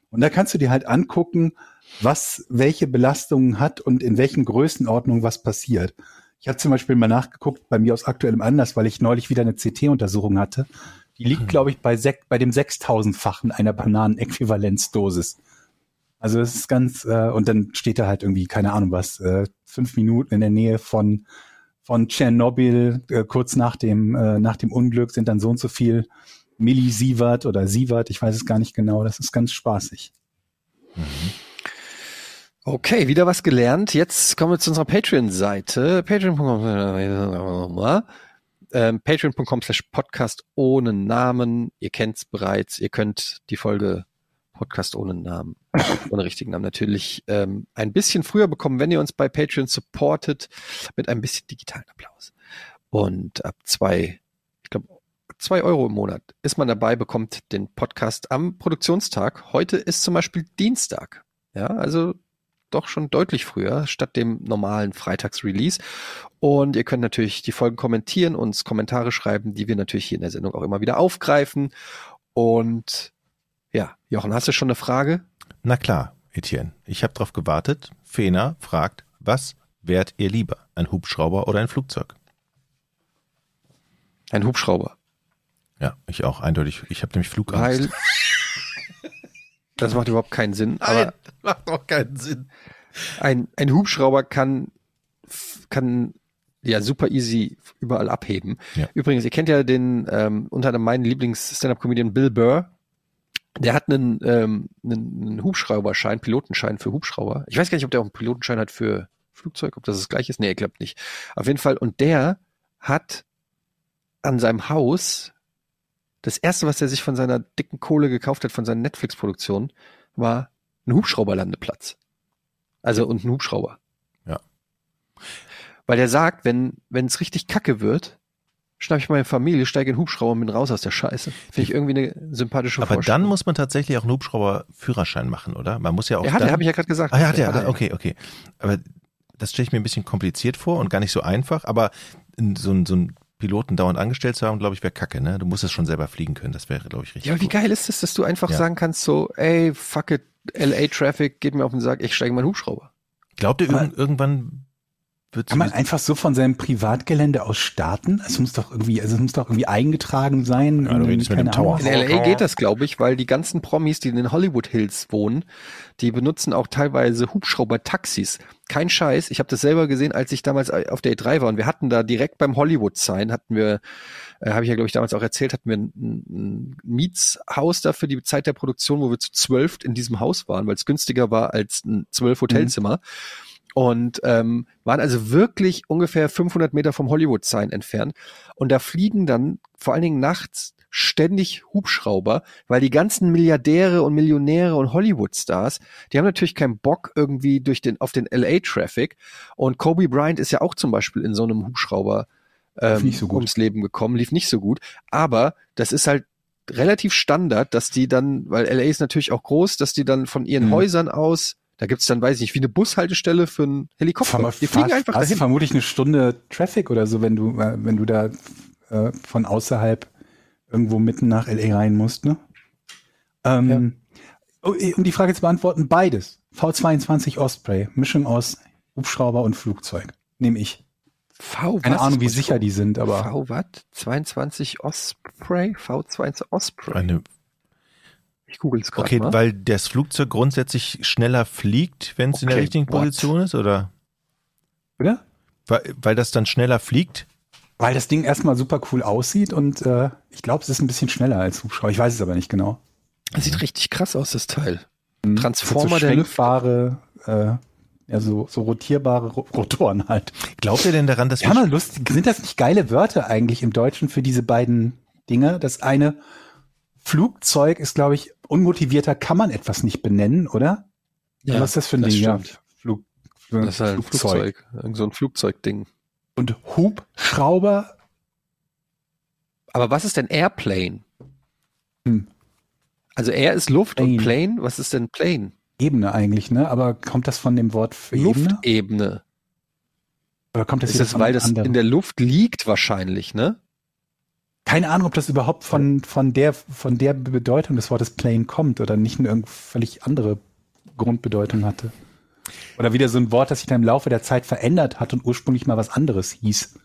Und da kannst du dir halt angucken, was welche Belastungen hat und in welchen Größenordnungen was passiert. Ich habe zum Beispiel mal nachgeguckt, bei mir aus aktuellem Anlass, weil ich neulich wieder eine CT-Untersuchung hatte. Die liegt, glaube ich, bei, bei dem 6000-fachen einer Bananen-Äquivalenzdosis. Also es ist ganz, äh, und dann steht da halt irgendwie, keine Ahnung was, äh, fünf Minuten in der Nähe von, von Tschernobyl, äh, kurz nach dem, äh, nach dem Unglück sind dann so und so viel Millisievert oder Sievert, ich weiß es gar nicht genau, das ist ganz spaßig. Okay, wieder was gelernt. Jetzt kommen wir zu unserer Patreon-Seite. Patreon.com ähm, Patreon.com slash Podcast ohne Namen. Ihr kennt's bereits. Ihr könnt die Folge Podcast ohne Namen, ohne richtigen Namen natürlich ähm, ein bisschen früher bekommen, wenn ihr uns bei Patreon supportet mit ein bisschen digitalen Applaus. Und ab zwei, ich glaube, zwei Euro im Monat ist man dabei, bekommt den Podcast am Produktionstag. Heute ist zum Beispiel Dienstag. Ja, also doch schon deutlich früher, statt dem normalen Freitags-Release. Und ihr könnt natürlich die Folgen kommentieren, uns Kommentare schreiben, die wir natürlich hier in der Sendung auch immer wieder aufgreifen. Und ja, Jochen, hast du schon eine Frage? Na klar, Etienne. Ich habe drauf gewartet. Fena fragt, was wärt ihr lieber? Ein Hubschrauber oder ein Flugzeug? Ein Hubschrauber. Ja, ich auch, eindeutig. Ich habe nämlich Flugangst. Weil das macht überhaupt keinen Sinn. Aber macht doch keinen Sinn. ein, ein Hubschrauber kann, kann ja super easy überall abheben. Ja. Übrigens, ihr kennt ja den ähm, unter anderem meinen Lieblings-Stand-Up-Comedian Bill Burr. der hat einen, ähm, einen, einen Hubschrauberschein, Pilotenschein für Hubschrauber. Ich weiß gar nicht, ob der auch einen Pilotenschein hat für Flugzeug, ob das das gleiche ist. Nee, ich glaube nicht. Auf jeden Fall. Und der hat an seinem Haus das erste, was er sich von seiner dicken Kohle gekauft hat, von seinen Netflix-Produktionen, war ein Hubschrauberlandeplatz. Also und ein Hubschrauber. Ja. Weil der sagt, wenn wenn es richtig kacke wird, schnapp ich meine Familie, steige in den Hubschrauber und bin raus aus der Scheiße. Finde ich irgendwie eine sympathische Aber dann muss man tatsächlich auch einen Hubschrauber-Führerschein machen, oder? Man muss ja auch er hat, dann, habe ich ja gerade gesagt. Ah ja, der, Hat er. okay, okay. Aber das stelle ich mir ein bisschen kompliziert vor und gar nicht so einfach, aber so ein, so ein Piloten dauernd angestellt zu haben, glaube ich, wäre kacke, ne? Du musst es schon selber fliegen können, das wäre, glaube ich, richtig. Ja, aber wie geil ist es, dass du einfach Ja. sagen kannst, so, ey, fuck it, LA Traffic geht mir auf den Sack, ich steige in meinen Hubschrauber. Glaubt ihr, Aber- irgend, irgendwann Kann man einfach so von seinem Privatgelände aus starten? Es muss doch irgendwie, also es muss doch irgendwie eingetragen sein. Ja, du irgendwie, redest mit dem Tower. In LA geht das, glaube ich, weil die ganzen Promis, die in den Hollywood Hills wohnen, die benutzen auch teilweise Hubschrauber-Taxis. Kein Scheiß. Ich habe das selber gesehen, als ich damals auf der E3 war und wir hatten da direkt beim Hollywood-Sign, hatten wir, äh, habe ich ja glaube ich damals auch erzählt, hatten wir ein, ein Mietshaus da für die Zeit der Produktion, wo wir zu zwölf in diesem Haus waren, weil es günstiger war als ein zwölf Hotelzimmer. Und ähm, waren also wirklich ungefähr 500 Meter vom Hollywood-Sign entfernt. Und da fliegen dann vor allen Dingen nachts ständig Hubschrauber, weil die ganzen Milliardäre und Millionäre und Hollywood-Stars, die haben natürlich keinen Bock irgendwie durch den, auf den LA-Traffic. Und Kobe Bryant ist ja auch zum Beispiel in so einem Hubschrauber ähm, so ums Leben gekommen, lief nicht so gut. Aber das ist halt relativ Standard, dass die dann, weil LA ist natürlich auch groß, dass die dann von ihren Mhm. Häusern aus, da gibt's dann, weiß ich nicht, wie eine Bushaltestelle für einen Helikopter. Ver- Die fliegen einfach hast dahin. vermutlich eine Stunde Traffic oder so, wenn du, äh, wenn du da äh, von außerhalb irgendwo mitten nach LA rein musst, ne? Ähm, oh, eh, Um die Frage zu beantworten, beides. V22 Osprey, Mischung aus Hubschrauber und Flugzeug. Nehme ich. V, Keine was? Ahnung, wie sicher die sind, aber V was? 22 Osprey? V22 Osprey? eine, Ich google es gerade okay, mal. weil das Flugzeug grundsätzlich schneller fliegt, wenn es in der Okay, richtigen what? Position ist, oder? oder? Weil, weil das dann schneller fliegt? Weil das Ding erstmal super cool aussieht und äh, ich glaube, es ist ein bisschen schneller als Hubschrauber. Ich weiß es aber nicht genau. Das sieht richtig krass aus, das Teil. Hm. Transformer so der Luft. schwenkbare, äh, ja, so, so rotierbare Ro Rotoren halt. Glaubt ihr denn daran, dass Ja, mal lustig. Sind das nicht geile Wörter eigentlich im Deutschen für diese beiden Dinge? Das eine Flugzeug ist, glaube ich, unmotivierter kann man etwas nicht benennen, oder? Ja, Was ist das für ein das Ding? stimmt. Ja, Flug, Das ist halt ein Flugzeug. Irgend so ein Flugzeugding. Und Hubschrauber, Aber was ist denn Airplane? Hm. Also Air ist Luft und Plane. Plane, was ist denn Plane? Ebene eigentlich, ne? Aber kommt das von dem Wort für Ebene? Luftebene. Oder kommt das Ist das, weil das anderen? in der Luft liegt wahrscheinlich, ne? Keine Ahnung, ob das überhaupt von, von, der, von der Bedeutung des Wortes Plane kommt oder nicht eine völlig andere Grundbedeutung hatte. Oder wieder so ein Wort, das sich dann im Laufe der Zeit verändert hat und ursprünglich mal was anderes hieß.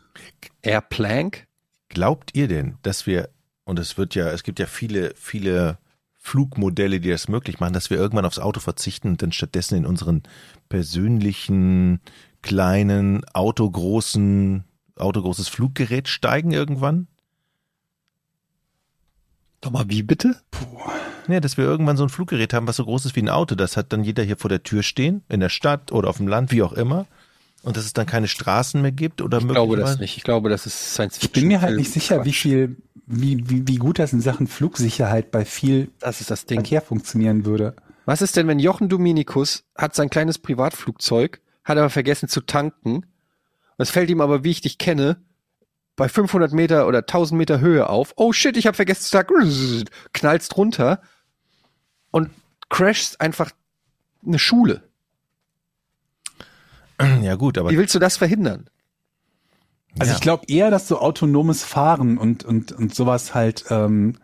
Airplank? Glaubt ihr denn, dass wir, und es wird ja, es gibt ja viele, viele Flugmodelle, die das möglich machen, dass wir irgendwann aufs Auto verzichten und dann stattdessen in unseren persönlichen, kleinen, autogroßen, autogroßes Fluggerät steigen irgendwann? Doch mal wie bitte? Ja, dass wir irgendwann so ein Fluggerät haben, was so groß ist wie ein Auto. Das hat dann jeder hier vor der Tür stehen, in der Stadt oder auf dem Land, wie auch immer. Und dass es dann keine Straßen mehr gibt oder Ich glaube das nicht. Ich glaube, das ist Science Ich Fiction. bin mir halt nicht sicher, wie Quatsch. viel, wie, wie, wie gut das in Sachen Flugsicherheit bei viel Das ist das Ding. Verkehr funktionieren würde. Was ist denn, wenn Jochen Dominikus hat sein kleines Privatflugzeug, hat aber vergessen zu tanken. Es fällt ihm aber, wie ich dich kenne, bei 500 Meter oder 1000 Meter Höhe auf. Oh shit, ich habe vergessen zu tanken. Knallst runter und crashst einfach eine Schule. Ja gut, aber Wie willst du das verhindern? Also Ja. ich glaube eher, dass so autonomes Fahren und, und, und sowas halt ähm,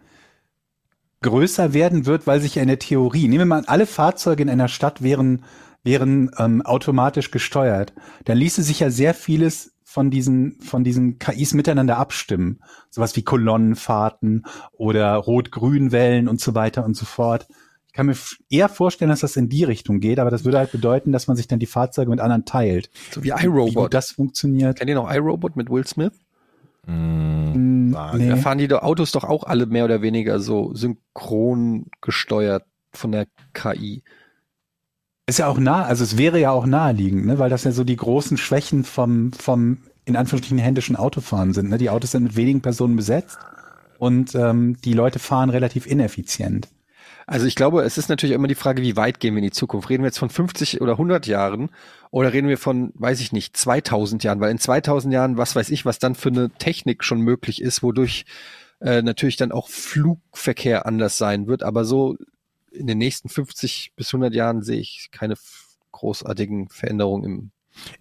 größer werden wird, weil sich ja in der Theorie, nehmen wir mal an, alle Fahrzeuge in einer Stadt wären, wären ähm, automatisch gesteuert. Dann ließe sich ja sehr vieles von diesen, von diesen KIs miteinander abstimmen. Sowas wie Kolonnenfahrten oder Rot-Grün-Wellen und so weiter und so fort. Ich kann mir eher vorstellen, dass das in die Richtung geht, aber das würde halt bedeuten, dass man sich dann die Fahrzeuge mit anderen teilt. So wie Wie iRobot. das funktioniert. Kennt ihr noch iRobot mit Will Smith? Hm, Frage. Da nee. fahren die Autos doch auch alle mehr oder weniger so synchron gesteuert von der KI. Ist ja auch nah, also es wäre ja auch naheliegend, ne? weil das ja so die großen Schwächen vom, vom in Anführungsstrichen händischen Autofahren sind. Ne? Die Autos sind mit wenigen Personen besetzt und ähm, die Leute fahren relativ ineffizient. Also ich glaube, es ist natürlich immer die Frage, wie weit gehen wir in die Zukunft? Reden wir jetzt von 50 oder 100 Jahren oder reden wir von, weiß ich nicht, 2000 Jahren? Weil in 2000 Jahren, was weiß ich, was dann für eine Technik schon möglich ist, wodurch äh, natürlich dann auch Flugverkehr anders sein wird. Aber so in den nächsten 50 bis 100 Jahren sehe ich keine großartigen Veränderungen im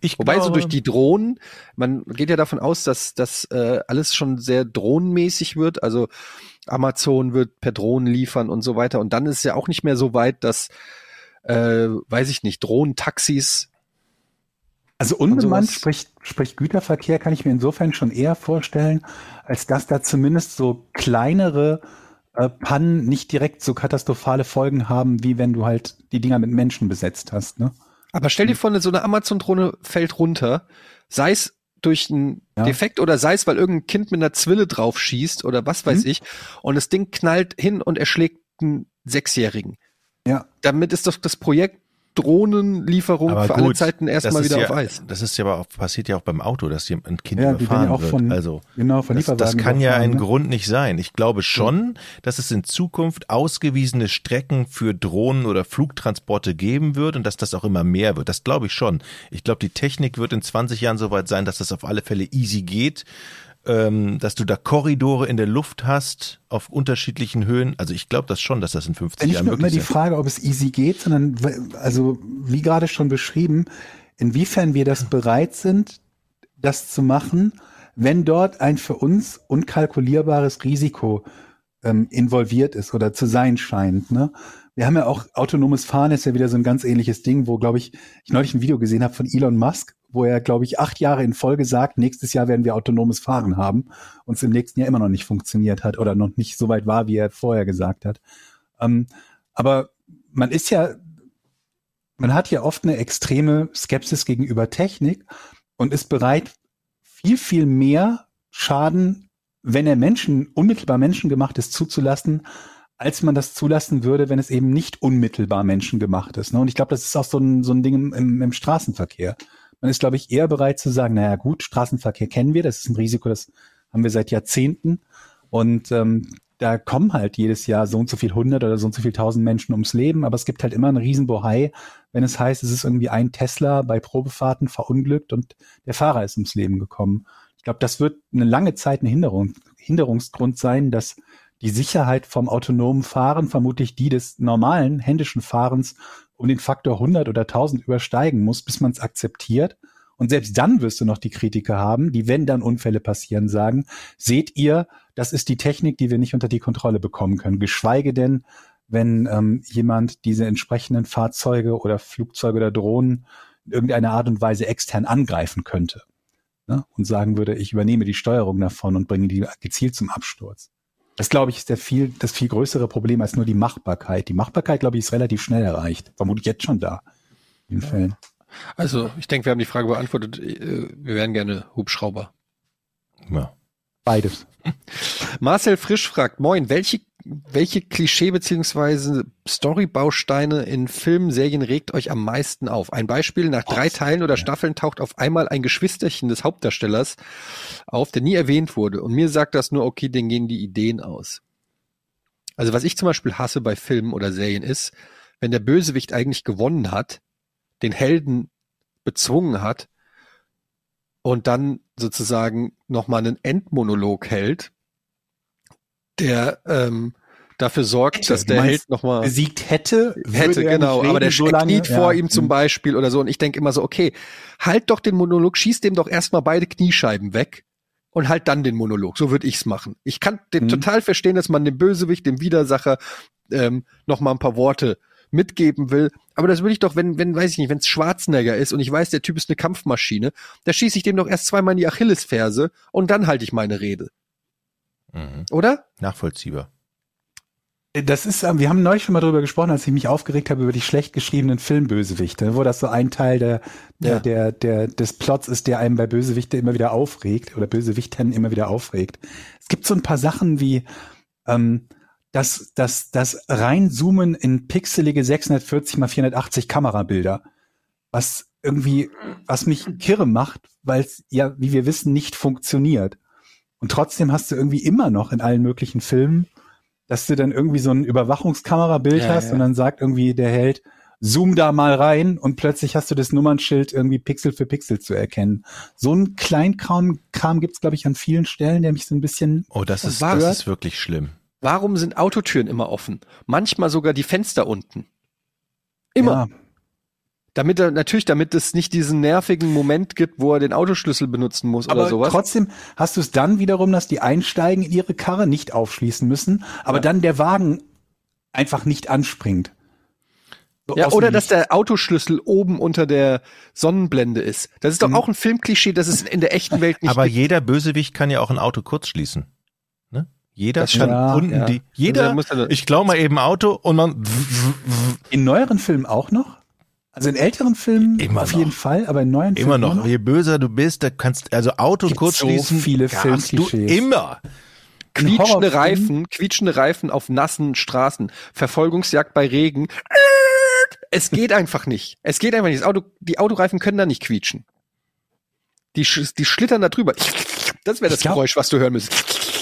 Ich Wobei so glaube- durch die Drohnen, man geht ja davon aus, dass das äh, alles schon sehr drohnenmäßig wird. Also Amazon wird per Drohnen liefern und so weiter. Und dann ist es ja auch nicht mehr so weit, dass, äh, weiß ich nicht, Drohnentaxis. Also unbemannt, sprich, sprich Güterverkehr, kann ich mir insofern schon eher vorstellen, als dass da zumindest so kleinere äh, Pannen nicht direkt so katastrophale Folgen haben, wie wenn du halt die Dinger mit Menschen besetzt hast. Ne? Aber stell dir vor, so eine Amazon-Drohne fällt runter, sei es durch einen Ja. Defekt oder sei es, weil irgendein Kind mit einer Zwille drauf schießt oder was weiß Mhm. ich. Und das Ding knallt hin und erschlägt einen Sechsjährigen. Ja. Damit ist doch das Projekt Drohnenlieferung Aber für alle gut, Zeiten erstmal wieder ja, auf Eis. Das ist ja aber auch, passiert ja auch beim Auto, dass hier ein Kind Ja, überfahren ja auch wird. von- also Genau, von das, das kann ja ein ne? Grund nicht sein. Ich glaube schon, dass es in Zukunft ausgewiesene Strecken für Drohnen oder Flugtransporte geben wird und dass das auch immer mehr wird. Das glaube ich schon. Ich glaube, die Technik wird in 20 Jahren so weit sein, dass das auf alle Fälle easy geht. Ähm, dass du da Korridore in der Luft hast auf unterschiedlichen Höhen. Also ich glaube das schon, dass das in 50 nicht Jahren nur immer möglich die ist. Frage, ob es easy geht, sondern also wie gerade schon beschrieben, inwiefern wir das bereit sind, das zu machen, wenn dort ein für uns unkalkulierbares Risiko ähm, involviert ist oder zu sein scheint. Ne? Wir haben ja auch autonomes Fahren ist ja wieder so ein ganz ähnliches Ding, wo glaube ich ich neulich ein Video gesehen habe von Elon Musk, wo er glaube ich acht Jahre in Folge sagt, nächstes Jahr werden wir autonomes Fahren haben und es im nächsten Jahr immer noch nicht funktioniert hat oder noch nicht so weit war, wie er vorher gesagt hat. Ähm, aber man ist ja, man hat ja oft eine extreme Skepsis gegenüber Technik und ist bereit, viel, viel mehr Schaden, wenn er Menschen, unmittelbar menschengemacht ist, zuzulassen, als man das zulassen würde, wenn es eben nicht unmittelbar menschengemacht ist. Ne? Und ich glaube, das ist auch so ein, so ein Ding im, im, im Straßenverkehr. Man ist, glaube ich, eher bereit zu sagen, naja gut, Straßenverkehr kennen wir, das ist ein Risiko, das haben wir seit Jahrzehnten. Und ähm, da kommen halt jedes Jahr so und so viel hundert oder so und so viel tausend Menschen ums Leben, aber es gibt halt immer einen Riesenbohai, wenn es heißt, es ist irgendwie ein Tesla bei Probefahrten verunglückt und der Fahrer ist ums Leben gekommen. Ich glaube, das wird eine lange Zeit ein Hinderung, Hinderungsgrund sein, dass die Sicherheit vom autonomen Fahren vermutlich die des normalen händischen Fahrens um den Faktor 100 oder 1000 übersteigen muss, bis man es akzeptiert. Und selbst dann wirst du noch die Kritiker haben, die, wenn dann Unfälle passieren, sagen, seht ihr, das ist die Technik, die wir nicht unter die Kontrolle bekommen können. Geschweige denn, wenn ähm, jemand diese entsprechenden Fahrzeuge oder Flugzeuge oder Drohnen in irgendeiner Art und Weise extern angreifen könnte. Ne? Und sagen würde, ich übernehme die Steuerung davon und bringe die gezielt zum Absturz. Das, glaube ich, ist der viel, das viel größere Problem als nur die Machbarkeit. Die Machbarkeit, glaube ich, ist relativ schnell erreicht. Vermutlich jetzt schon da. In den Fällen. Also, ich denke, wir haben die Frage beantwortet. Äh, Wir wären gerne Hubschrauber. Ja. Beides. Marcel Frisch fragt, moin, welche, welche Klischee beziehungsweise Storybausteine in Filmen, Serien regt euch am meisten auf? Ein Beispiel, nach drei Teilen oder Staffeln taucht auf einmal ein Geschwisterchen des Hauptdarstellers auf, der nie erwähnt wurde. Und mir sagt das nur, okay, denen gehen die Ideen aus. Also was ich zum Beispiel hasse bei Filmen oder Serien ist, wenn der Bösewicht eigentlich gewonnen hat, den Helden bezwungen hat und dann sozusagen nochmal einen Endmonolog hält, der ähm, dafür sorgt, Hätte, dass der Held nochmal Besiegt hätte, hätte, genau, aber der so lange- kniet vor ja. ihm zum. Beispiel oder so und ich denke immer so, okay, halt doch den Monolog, schieß dem doch erstmal beide Kniescheiben weg und halt dann den Monolog. So würde ich's machen. Ich kann den Mhm. total verstehen, dass man dem Bösewicht, dem Widersacher ähm, noch mal ein paar Worte mitgeben will. Aber das würde ich doch, wenn, wenn, weiß ich nicht, wenn es Schwarzenegger ist und ich weiß, der Typ ist eine Kampfmaschine, da schieße ich dem doch erst zweimal in die Achillesferse und dann halte ich meine Rede. Mhm. Oder? Nachvollziehbar. Das ist, ähm, wir haben neulich schon mal drüber gesprochen, als ich mich aufgeregt habe über die schlecht geschriebenen Filmbösewichte, wo das so ein Teil der, der, Ja. der, der, des Plots ist, der einem bei Bösewichte immer wieder aufregt oder Bösewichten immer wieder aufregt. Es gibt so ein paar Sachen wie, ähm, das, das, das Reinzoomen in pixelige 640 mal 480 Kamerabilder, was irgendwie, was mich kirre macht, weil es ja, wie wir wissen, nicht funktioniert. Und trotzdem hast du irgendwie immer noch in allen möglichen Filmen, dass du dann irgendwie so ein Überwachungskamerabild Ja, hast ja. und dann sagt irgendwie der Held, zoom da mal rein und plötzlich hast du das Nummernschild irgendwie Pixel für Pixel zu erkennen. So ein Kleinkram Kram gibt's glaube ich an vielen Stellen, der mich so ein bisschen Oh, das ist, das ist wirklich schlimm. Warum sind Autotüren immer offen? Manchmal sogar die Fenster unten. Immer. Ja, Damit er, natürlich, damit es nicht diesen nervigen Moment gibt, wo er den Autoschlüssel benutzen muss aber oder sowas. trotzdem hast du es dann wiederum, dass die einsteigen in ihre Karre, nicht aufschließen müssen, aber Ja. dann der Wagen einfach nicht anspringt. So Ja, oder dass der Autoschlüssel oben unter der Sonnenblende ist. Das ist doch Mhm. auch ein Filmklischee, das es in der echten Welt nicht Aber gibt. jeder Bösewicht kann ja auch ein Auto kurz schließen. Ne? Jeder Das kann stimmt. Ja, unten ja. die, Also er jeder, muss dann- ich klau mal eben Auto und man, in neueren Filmen auch noch? Also in älteren Filmen Immer auf noch. jeden Fall, aber in neuen immer Filmen noch, je böser du bist, da kannst, also Auto Gibt kurz so schließen, viele darfst du Filmklischees. immer. Quietschende Reifen, quietschende Reifen auf nassen Straßen, Verfolgungsjagd bei Regen. Es geht einfach nicht. Es geht einfach nicht. Das Auto, die Autoreifen können da nicht quietschen. Die, die schlittern da drüber. Das wäre das glaub- Geräusch, was du hören müsstest.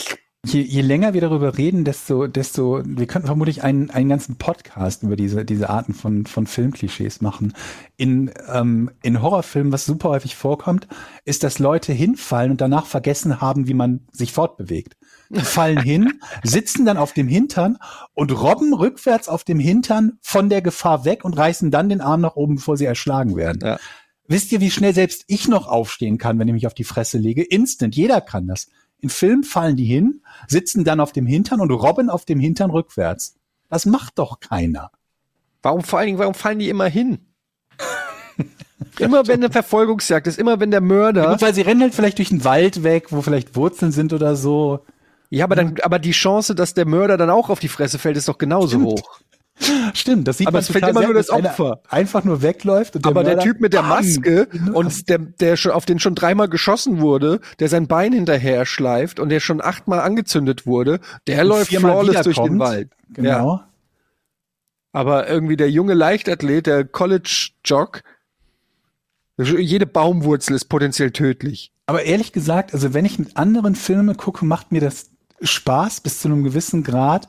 Je, je länger wir darüber reden, desto, desto, wir könnten vermutlich einen, einen ganzen Podcast über diese, diese Arten von, von Filmklischees machen. In, ähm, in Horrorfilmen, was super häufig vorkommt, ist, dass Leute hinfallen und danach vergessen haben, wie man sich fortbewegt. Die fallen hin, sitzen dann auf dem Hintern und robben rückwärts auf dem Hintern von der Gefahr weg und reißen dann den Arm nach oben, bevor sie erschlagen werden. Ja. Wisst ihr, wie schnell selbst ich noch aufstehen kann, wenn ich mich auf die Fresse lege? Instant, jeder kann das. In Filmen fallen die hin, sitzen dann auf dem Hintern und robben auf dem Hintern rückwärts. Das macht doch keiner. Warum vor allen Dingen, warum fallen die immer hin? immer wenn eine Verfolgungsjagd ist, immer wenn der Mörder. Gut, weil sie rennen halt vielleicht durch den Wald weg, wo vielleicht Wurzeln sind oder so. Ja, aber dann, aber die Chance, dass der Mörder dann auch auf die Fresse fällt, ist doch genauso Stimmt. hoch. Stimmt, das sieht Aber man es fällt immer nur das Opfer. Einfach nur wegläuft. Und aber der Mörder- Typ mit der Bam! Maske und der, der schon, auf den schon dreimal geschossen wurde, der sein Bein hinterher schleift und der schon achtmal angezündet wurde, der Und läuft flawless durch den. Wald. Genau. Ja. Aber irgendwie der junge Leichtathlet, der College-Jock, jede Baumwurzel ist potenziell tödlich. Aber ehrlich gesagt, also wenn ich mit anderen Filmen gucke, macht mir das Spaß bis zu einem gewissen Grad.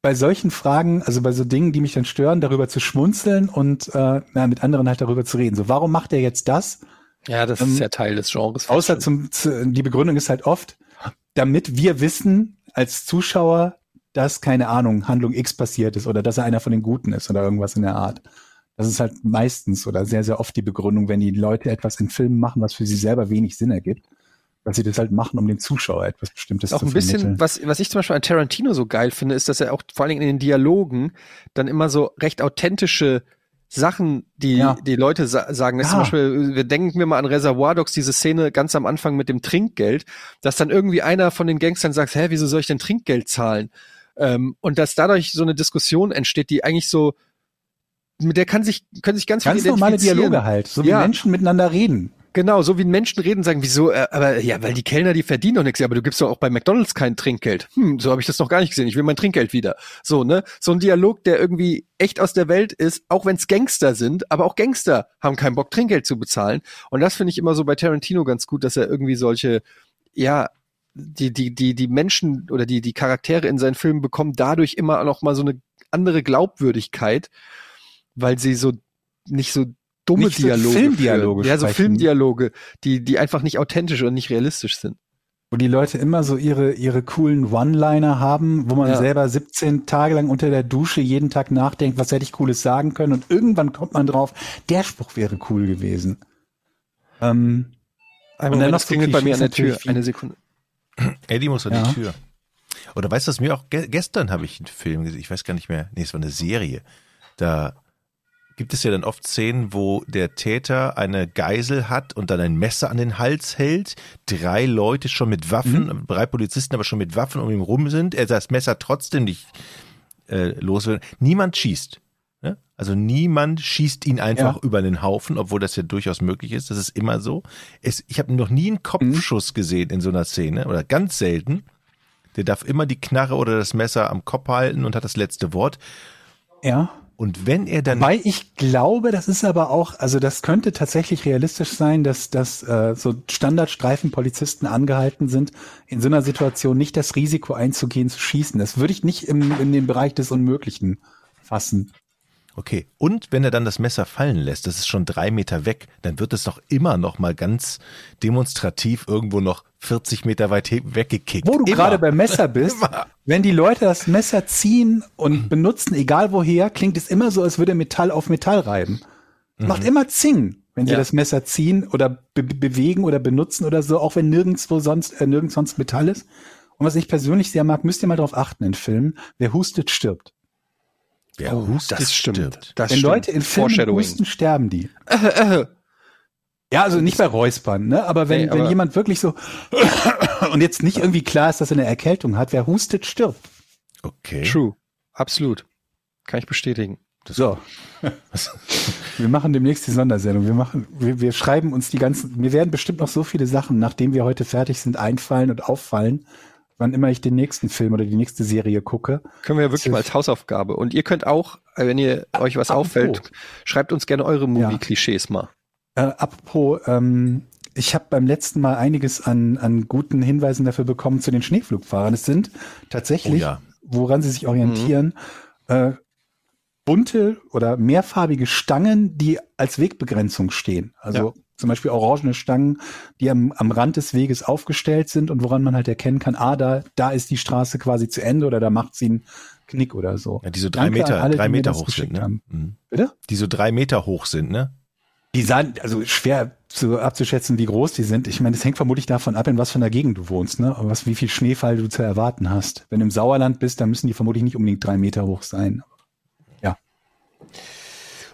Bei solchen Fragen, also bei so Dingen, die mich dann stören, darüber zu schmunzeln und äh, na, mit anderen halt darüber zu reden. So, warum macht er jetzt das? Ja, das Ähm, ist ja Teil des Genres. Außer zum, zu, die Begründung ist halt oft, damit wir wissen als Zuschauer, dass keine Ahnung Handlung X passiert ist oder dass er einer von den Guten ist oder irgendwas in der Art. Das ist halt meistens oder sehr sehr oft die Begründung, wenn die Leute etwas in Filmen machen, was für sie selber wenig Sinn ergibt, dass sie das halt machen, um dem Zuschauer etwas Bestimmtes auch zu ein bisschen, was, was ich zum Beispiel an Tarantino so geil finde, ist, dass er auch vor allen Dingen in den Dialogen dann immer so recht authentische Sachen, die Ja. die Leute sa sagen. Ja. zum Beispiel, wir denken wir mal an Reservoir Dogs, diese Szene ganz am Anfang mit dem Trinkgeld, dass dann irgendwie einer von den Gangstern sagt, hä, wieso soll ich denn Trinkgeld zahlen? Ähm, und dass dadurch so eine Diskussion entsteht, die eigentlich so, mit der kann sich, können sich ganz, Ganz viele normale. Dialoge halt, so wie Ja. Menschen miteinander reden. Genau, so wie Menschen reden, sagen, wieso, äh, aber ja, weil die Kellner, die verdienen doch nichts, ja, aber du gibst doch auch bei McDonalds kein Trinkgeld. Hm, so habe ich das noch gar nicht gesehen. Ich will mein Trinkgeld wieder. So, ne? So ein Dialog, der irgendwie echt aus der Welt ist, auch wenn es Gangster sind, aber auch Gangster haben keinen Bock, Trinkgeld zu bezahlen. Und das finde ich immer so bei Tarantino ganz gut, dass er irgendwie solche, ja, die, die, die, die Menschen oder die, die Charaktere in seinen Filmen bekommen dadurch immer noch mal so eine andere Glaubwürdigkeit, weil sie so nicht so dumme Nicht so Dialoge Filmdialoge. Ja, so. Filmdialoge, die, die einfach nicht authentisch und nicht realistisch sind. wo die Leute immer so ihre, ihre coolen One-Liner haben, wo man Ja. selber 17 Tage lang unter der Dusche jeden Tag nachdenkt, was hätte ich Cooles sagen können und irgendwann kommt man drauf, der Spruch wäre cool gewesen. Ähm, Und dann Moment, so klingelt bei mir an der Tür. Eine Sekunde. Eddie muss an Ja. die Tür. Oder weißt du, was mir auch ge gestern habe ich einen Film gesehen, ich weiß gar nicht mehr, nee, es war eine Serie. Da gibt es ja dann oft Szenen, wo der Täter eine Geisel hat und dann ein Messer an den Hals hält, drei Leute schon mit Waffen, drei Polizisten aber schon mit Waffen um ihn rum sind, er das Messer trotzdem nicht äh, los will. Niemand schießt. Ne? Also niemand schießt ihn einfach Ja. über den Haufen, obwohl das ja durchaus möglich ist. Das ist immer so. Es, ich habe noch nie einen Kopfschuss gesehen in so einer Szene oder ganz selten. Der darf immer die Knarre oder das Messer am Kopf halten und hat das letzte Wort. Ja. Und wenn er dann Weil ich glaube, das ist aber auch, also das könnte tatsächlich realistisch sein, dass, dass äh, so Standardstreifenpolizisten angehalten sind, in so einer Situation nicht das Risiko einzugehen, zu schießen. Das würde ich nicht im, in den Bereich des Unmöglichen fassen. Okay. Und wenn er dann das Messer fallen lässt, das ist schon drei Meter weg, dann wird es doch immer noch mal ganz demonstrativ irgendwo noch 40 Meter weit weggekickt. Wo du gerade beim Messer bist, Immer. wenn die Leute das Messer ziehen und benutzen, egal woher, klingt es immer so, als würde Metall auf Metall reiben. Es macht immer Zing, wenn sie Ja. das Messer ziehen oder be bewegen oder benutzen oder so, auch wenn nirgendwo sonst, äh, nirgends sonst Metall ist. Und was ich persönlich sehr mag, müsst ihr mal darauf achten in Filmen, wer hustet, stirbt. Wer hustet, das stimmt. stirbt. Das wenn stimmt. Leute in Filmen husten, sterben die. Ja, also nicht bei Räuspern, ne? Aber wenn, Nee, wenn aber- jemand wirklich so und jetzt nicht irgendwie klar ist, dass er eine Erkältung hat, wer hustet, stirbt. Okay. True. Absolut. Kann ich bestätigen. So. Wir machen demnächst die Sondersendung. Wir machen, wir, wir schreiben uns die ganzen, mir werden bestimmt noch so viele Sachen, nachdem wir heute fertig sind, einfallen und auffallen, wann immer ich den nächsten Film oder die nächste Serie gucke. Können wir ja wirklich mal als Hausaufgabe. Und ihr könnt auch, äh, wenn ihr euch was Apropos. auffällt, schreibt uns gerne eure Movie-Klischees mal. Äh, apropos, ähm, ich habe beim letzten Mal einiges an, an guten Hinweisen dafür bekommen zu den Schneeflugfahrern. Es sind tatsächlich, Oh ja. woran sie sich orientieren, äh, bunte oder mehrfarbige Stangen, die als Wegbegrenzung stehen. Also zum Beispiel orangene Stangen, die am, am Rand des Weges aufgestellt sind und woran man halt erkennen kann, ah, da, da ist die Straße quasi zu Ende oder da macht sie einen Knick oder so. Ja, die so drei Danke an Meter, alle, drei Meter hoch sind, ne? Mhm. Bitte? Die so drei Meter hoch sind, ne? Die sahen, also schwer zu, abzuschätzen, wie groß die sind. Ich meine, das hängt vermutlich davon ab, in was für einer Gegend du wohnst, ne? Was, wie viel Schneefall du zu erwarten hast. Wenn du im Sauerland bist, dann müssen die vermutlich nicht unbedingt drei Meter hoch sein.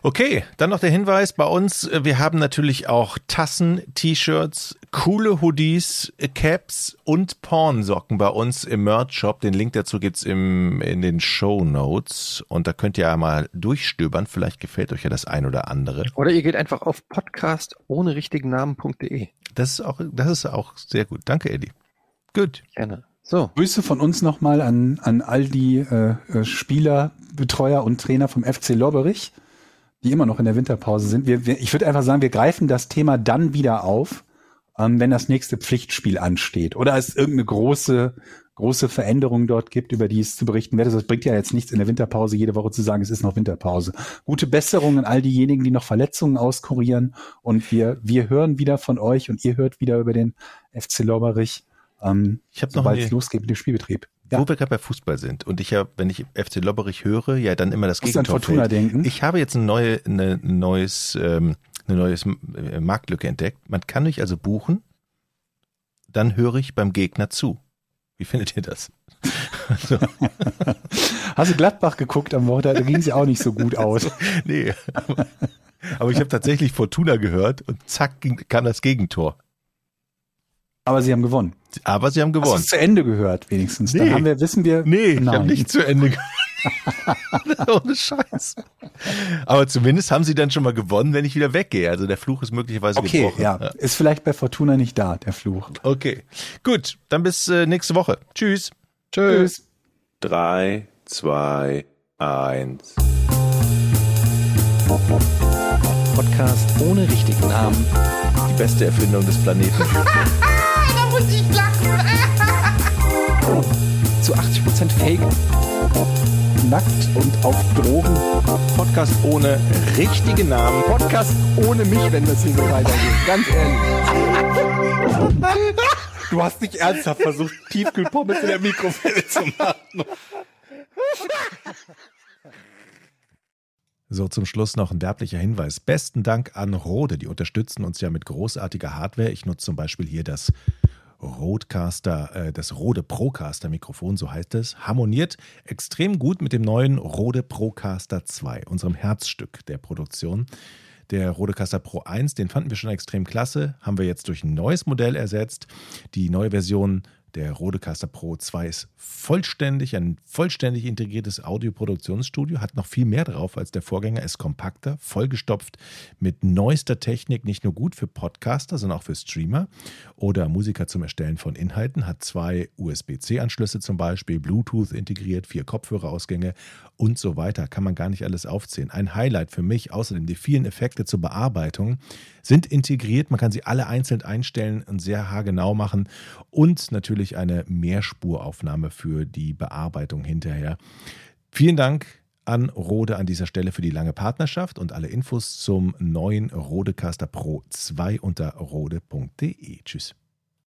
Okay, dann noch der Hinweis bei uns. Wir haben natürlich auch Tassen, T-Shirts, coole Hoodies, Caps und Pornsocken bei uns im Merch-Shop. Den Link dazu gibt's im, in den Show Notes. Und da könnt ihr ja mal durchstöbern. Vielleicht gefällt euch ja das ein oder andere. Oder ihr geht einfach auf podcast ohne richtigen Namen.de. Das ist auch, das ist auch sehr gut. Danke, Eddie. Gut. Gerne. So. Grüße von uns nochmal an, an all die äh, äh, Spieler, Betreuer und Trainer vom FC Lobberich, die immer noch in der Winterpause sind. Wir, wir, ich würde einfach sagen, wir greifen das Thema dann wieder auf, ähm, wenn das nächste Pflichtspiel ansteht. Oder es irgendeine große, große Veränderung dort gibt, über die es zu berichten werde. Das bringt ja jetzt nichts in der Winterpause jede Woche zu sagen, es ist noch Winterpause. Gute Besserung an all diejenigen, die noch Verletzungen auskurieren. Und wir, wir hören wieder von euch und ihr hört wieder über den FC Lobberich. Ähm, Ich habe noch sobald es losgeht mit dem Spielbetrieb. Ja. wo wir gerade bei Fußball sind. Und ich habe, wenn ich FC Lobberich höre, ja dann immer das Gegentor? Ich habe jetzt eine neue, eine, ein neues, ähm, eine neues äh, Marktlücke entdeckt. Man kann mich also buchen, dann höre ich beim Gegner zu. Wie findet ihr das? Also, Hast du Gladbach geguckt am Wochenende? Da ging sie auch nicht so gut aus. nee. Aber, aber ich habe tatsächlich Fortuna gehört und zack ging, kam das Gegentor. Aber sie haben gewonnen. Aber sie haben Hast du gewonnen. es zu Ende gehört, wenigstens? Nee. Dann haben wir, wissen wir. Nee, ich habe Nein. nicht zu Ende gehört. Ohne Scheiß. Aber zumindest haben sie dann schon mal gewonnen, wenn ich wieder weggehe. Also der Fluch ist möglicherweise Okay, gebrochen. ja. Ist vielleicht bei Fortuna nicht da, der Fluch. Okay. Gut, dann bis äh, nächste Woche. Tschüss. Tschüss. Drei, zwei, eins. Podcast ohne richtigen Namen. Die beste Erfindung des Planeten. Zu 80% Fake. Nackt und auf Drogen. Podcast ohne richtigen Namen. Podcast ohne mich, wenn das hier so weitergeht. Ganz ehrlich. Du hast nicht ernsthaft versucht, Tiefkühlpommes in der Mikrowelle zu machen. So, zum Schluss noch ein werblicher Hinweis. Besten Dank an Rode. Die unterstützen uns ja mit großartiger Hardware. Ich nutze zum Beispiel hier das Rodecaster, äh, das Rode Procaster Mikrofon, so heißt es, harmoniert extrem gut mit dem neuen Rode Procaster 2, unserem Herzstück der Produktion. Der Rodecaster Pro 1, den fanden wir schon extrem klasse, haben wir jetzt durch ein neues Modell ersetzt. Die neue Version der Rodecaster Pro 2 ist vollständig, ein vollständig integriertes Audioproduktionsstudio, hat noch viel mehr drauf als der Vorgänger, ist kompakter, vollgestopft mit neuester Technik, nicht nur gut für Podcaster, sondern auch für Streamer oder Musiker zum Erstellen von Inhalten, hat zwei USB-C-Anschlüsse zum Beispiel, Bluetooth integriert, vier Kopfhörerausgänge und so weiter. Kann man gar nicht alles aufzählen. Ein Highlight für mich, außerdem die vielen Effekte zur Bearbeitung, sind integriert. Man kann sie alle einzeln einstellen und sehr haargenau machen und natürlich eine Mehrspuraufnahme für die Bearbeitung hinterher. Vielen Dank an Rode an dieser Stelle für die lange Partnerschaft und alle Infos zum neuen Rodecaster Pro 2 unter rode.de. Tschüss.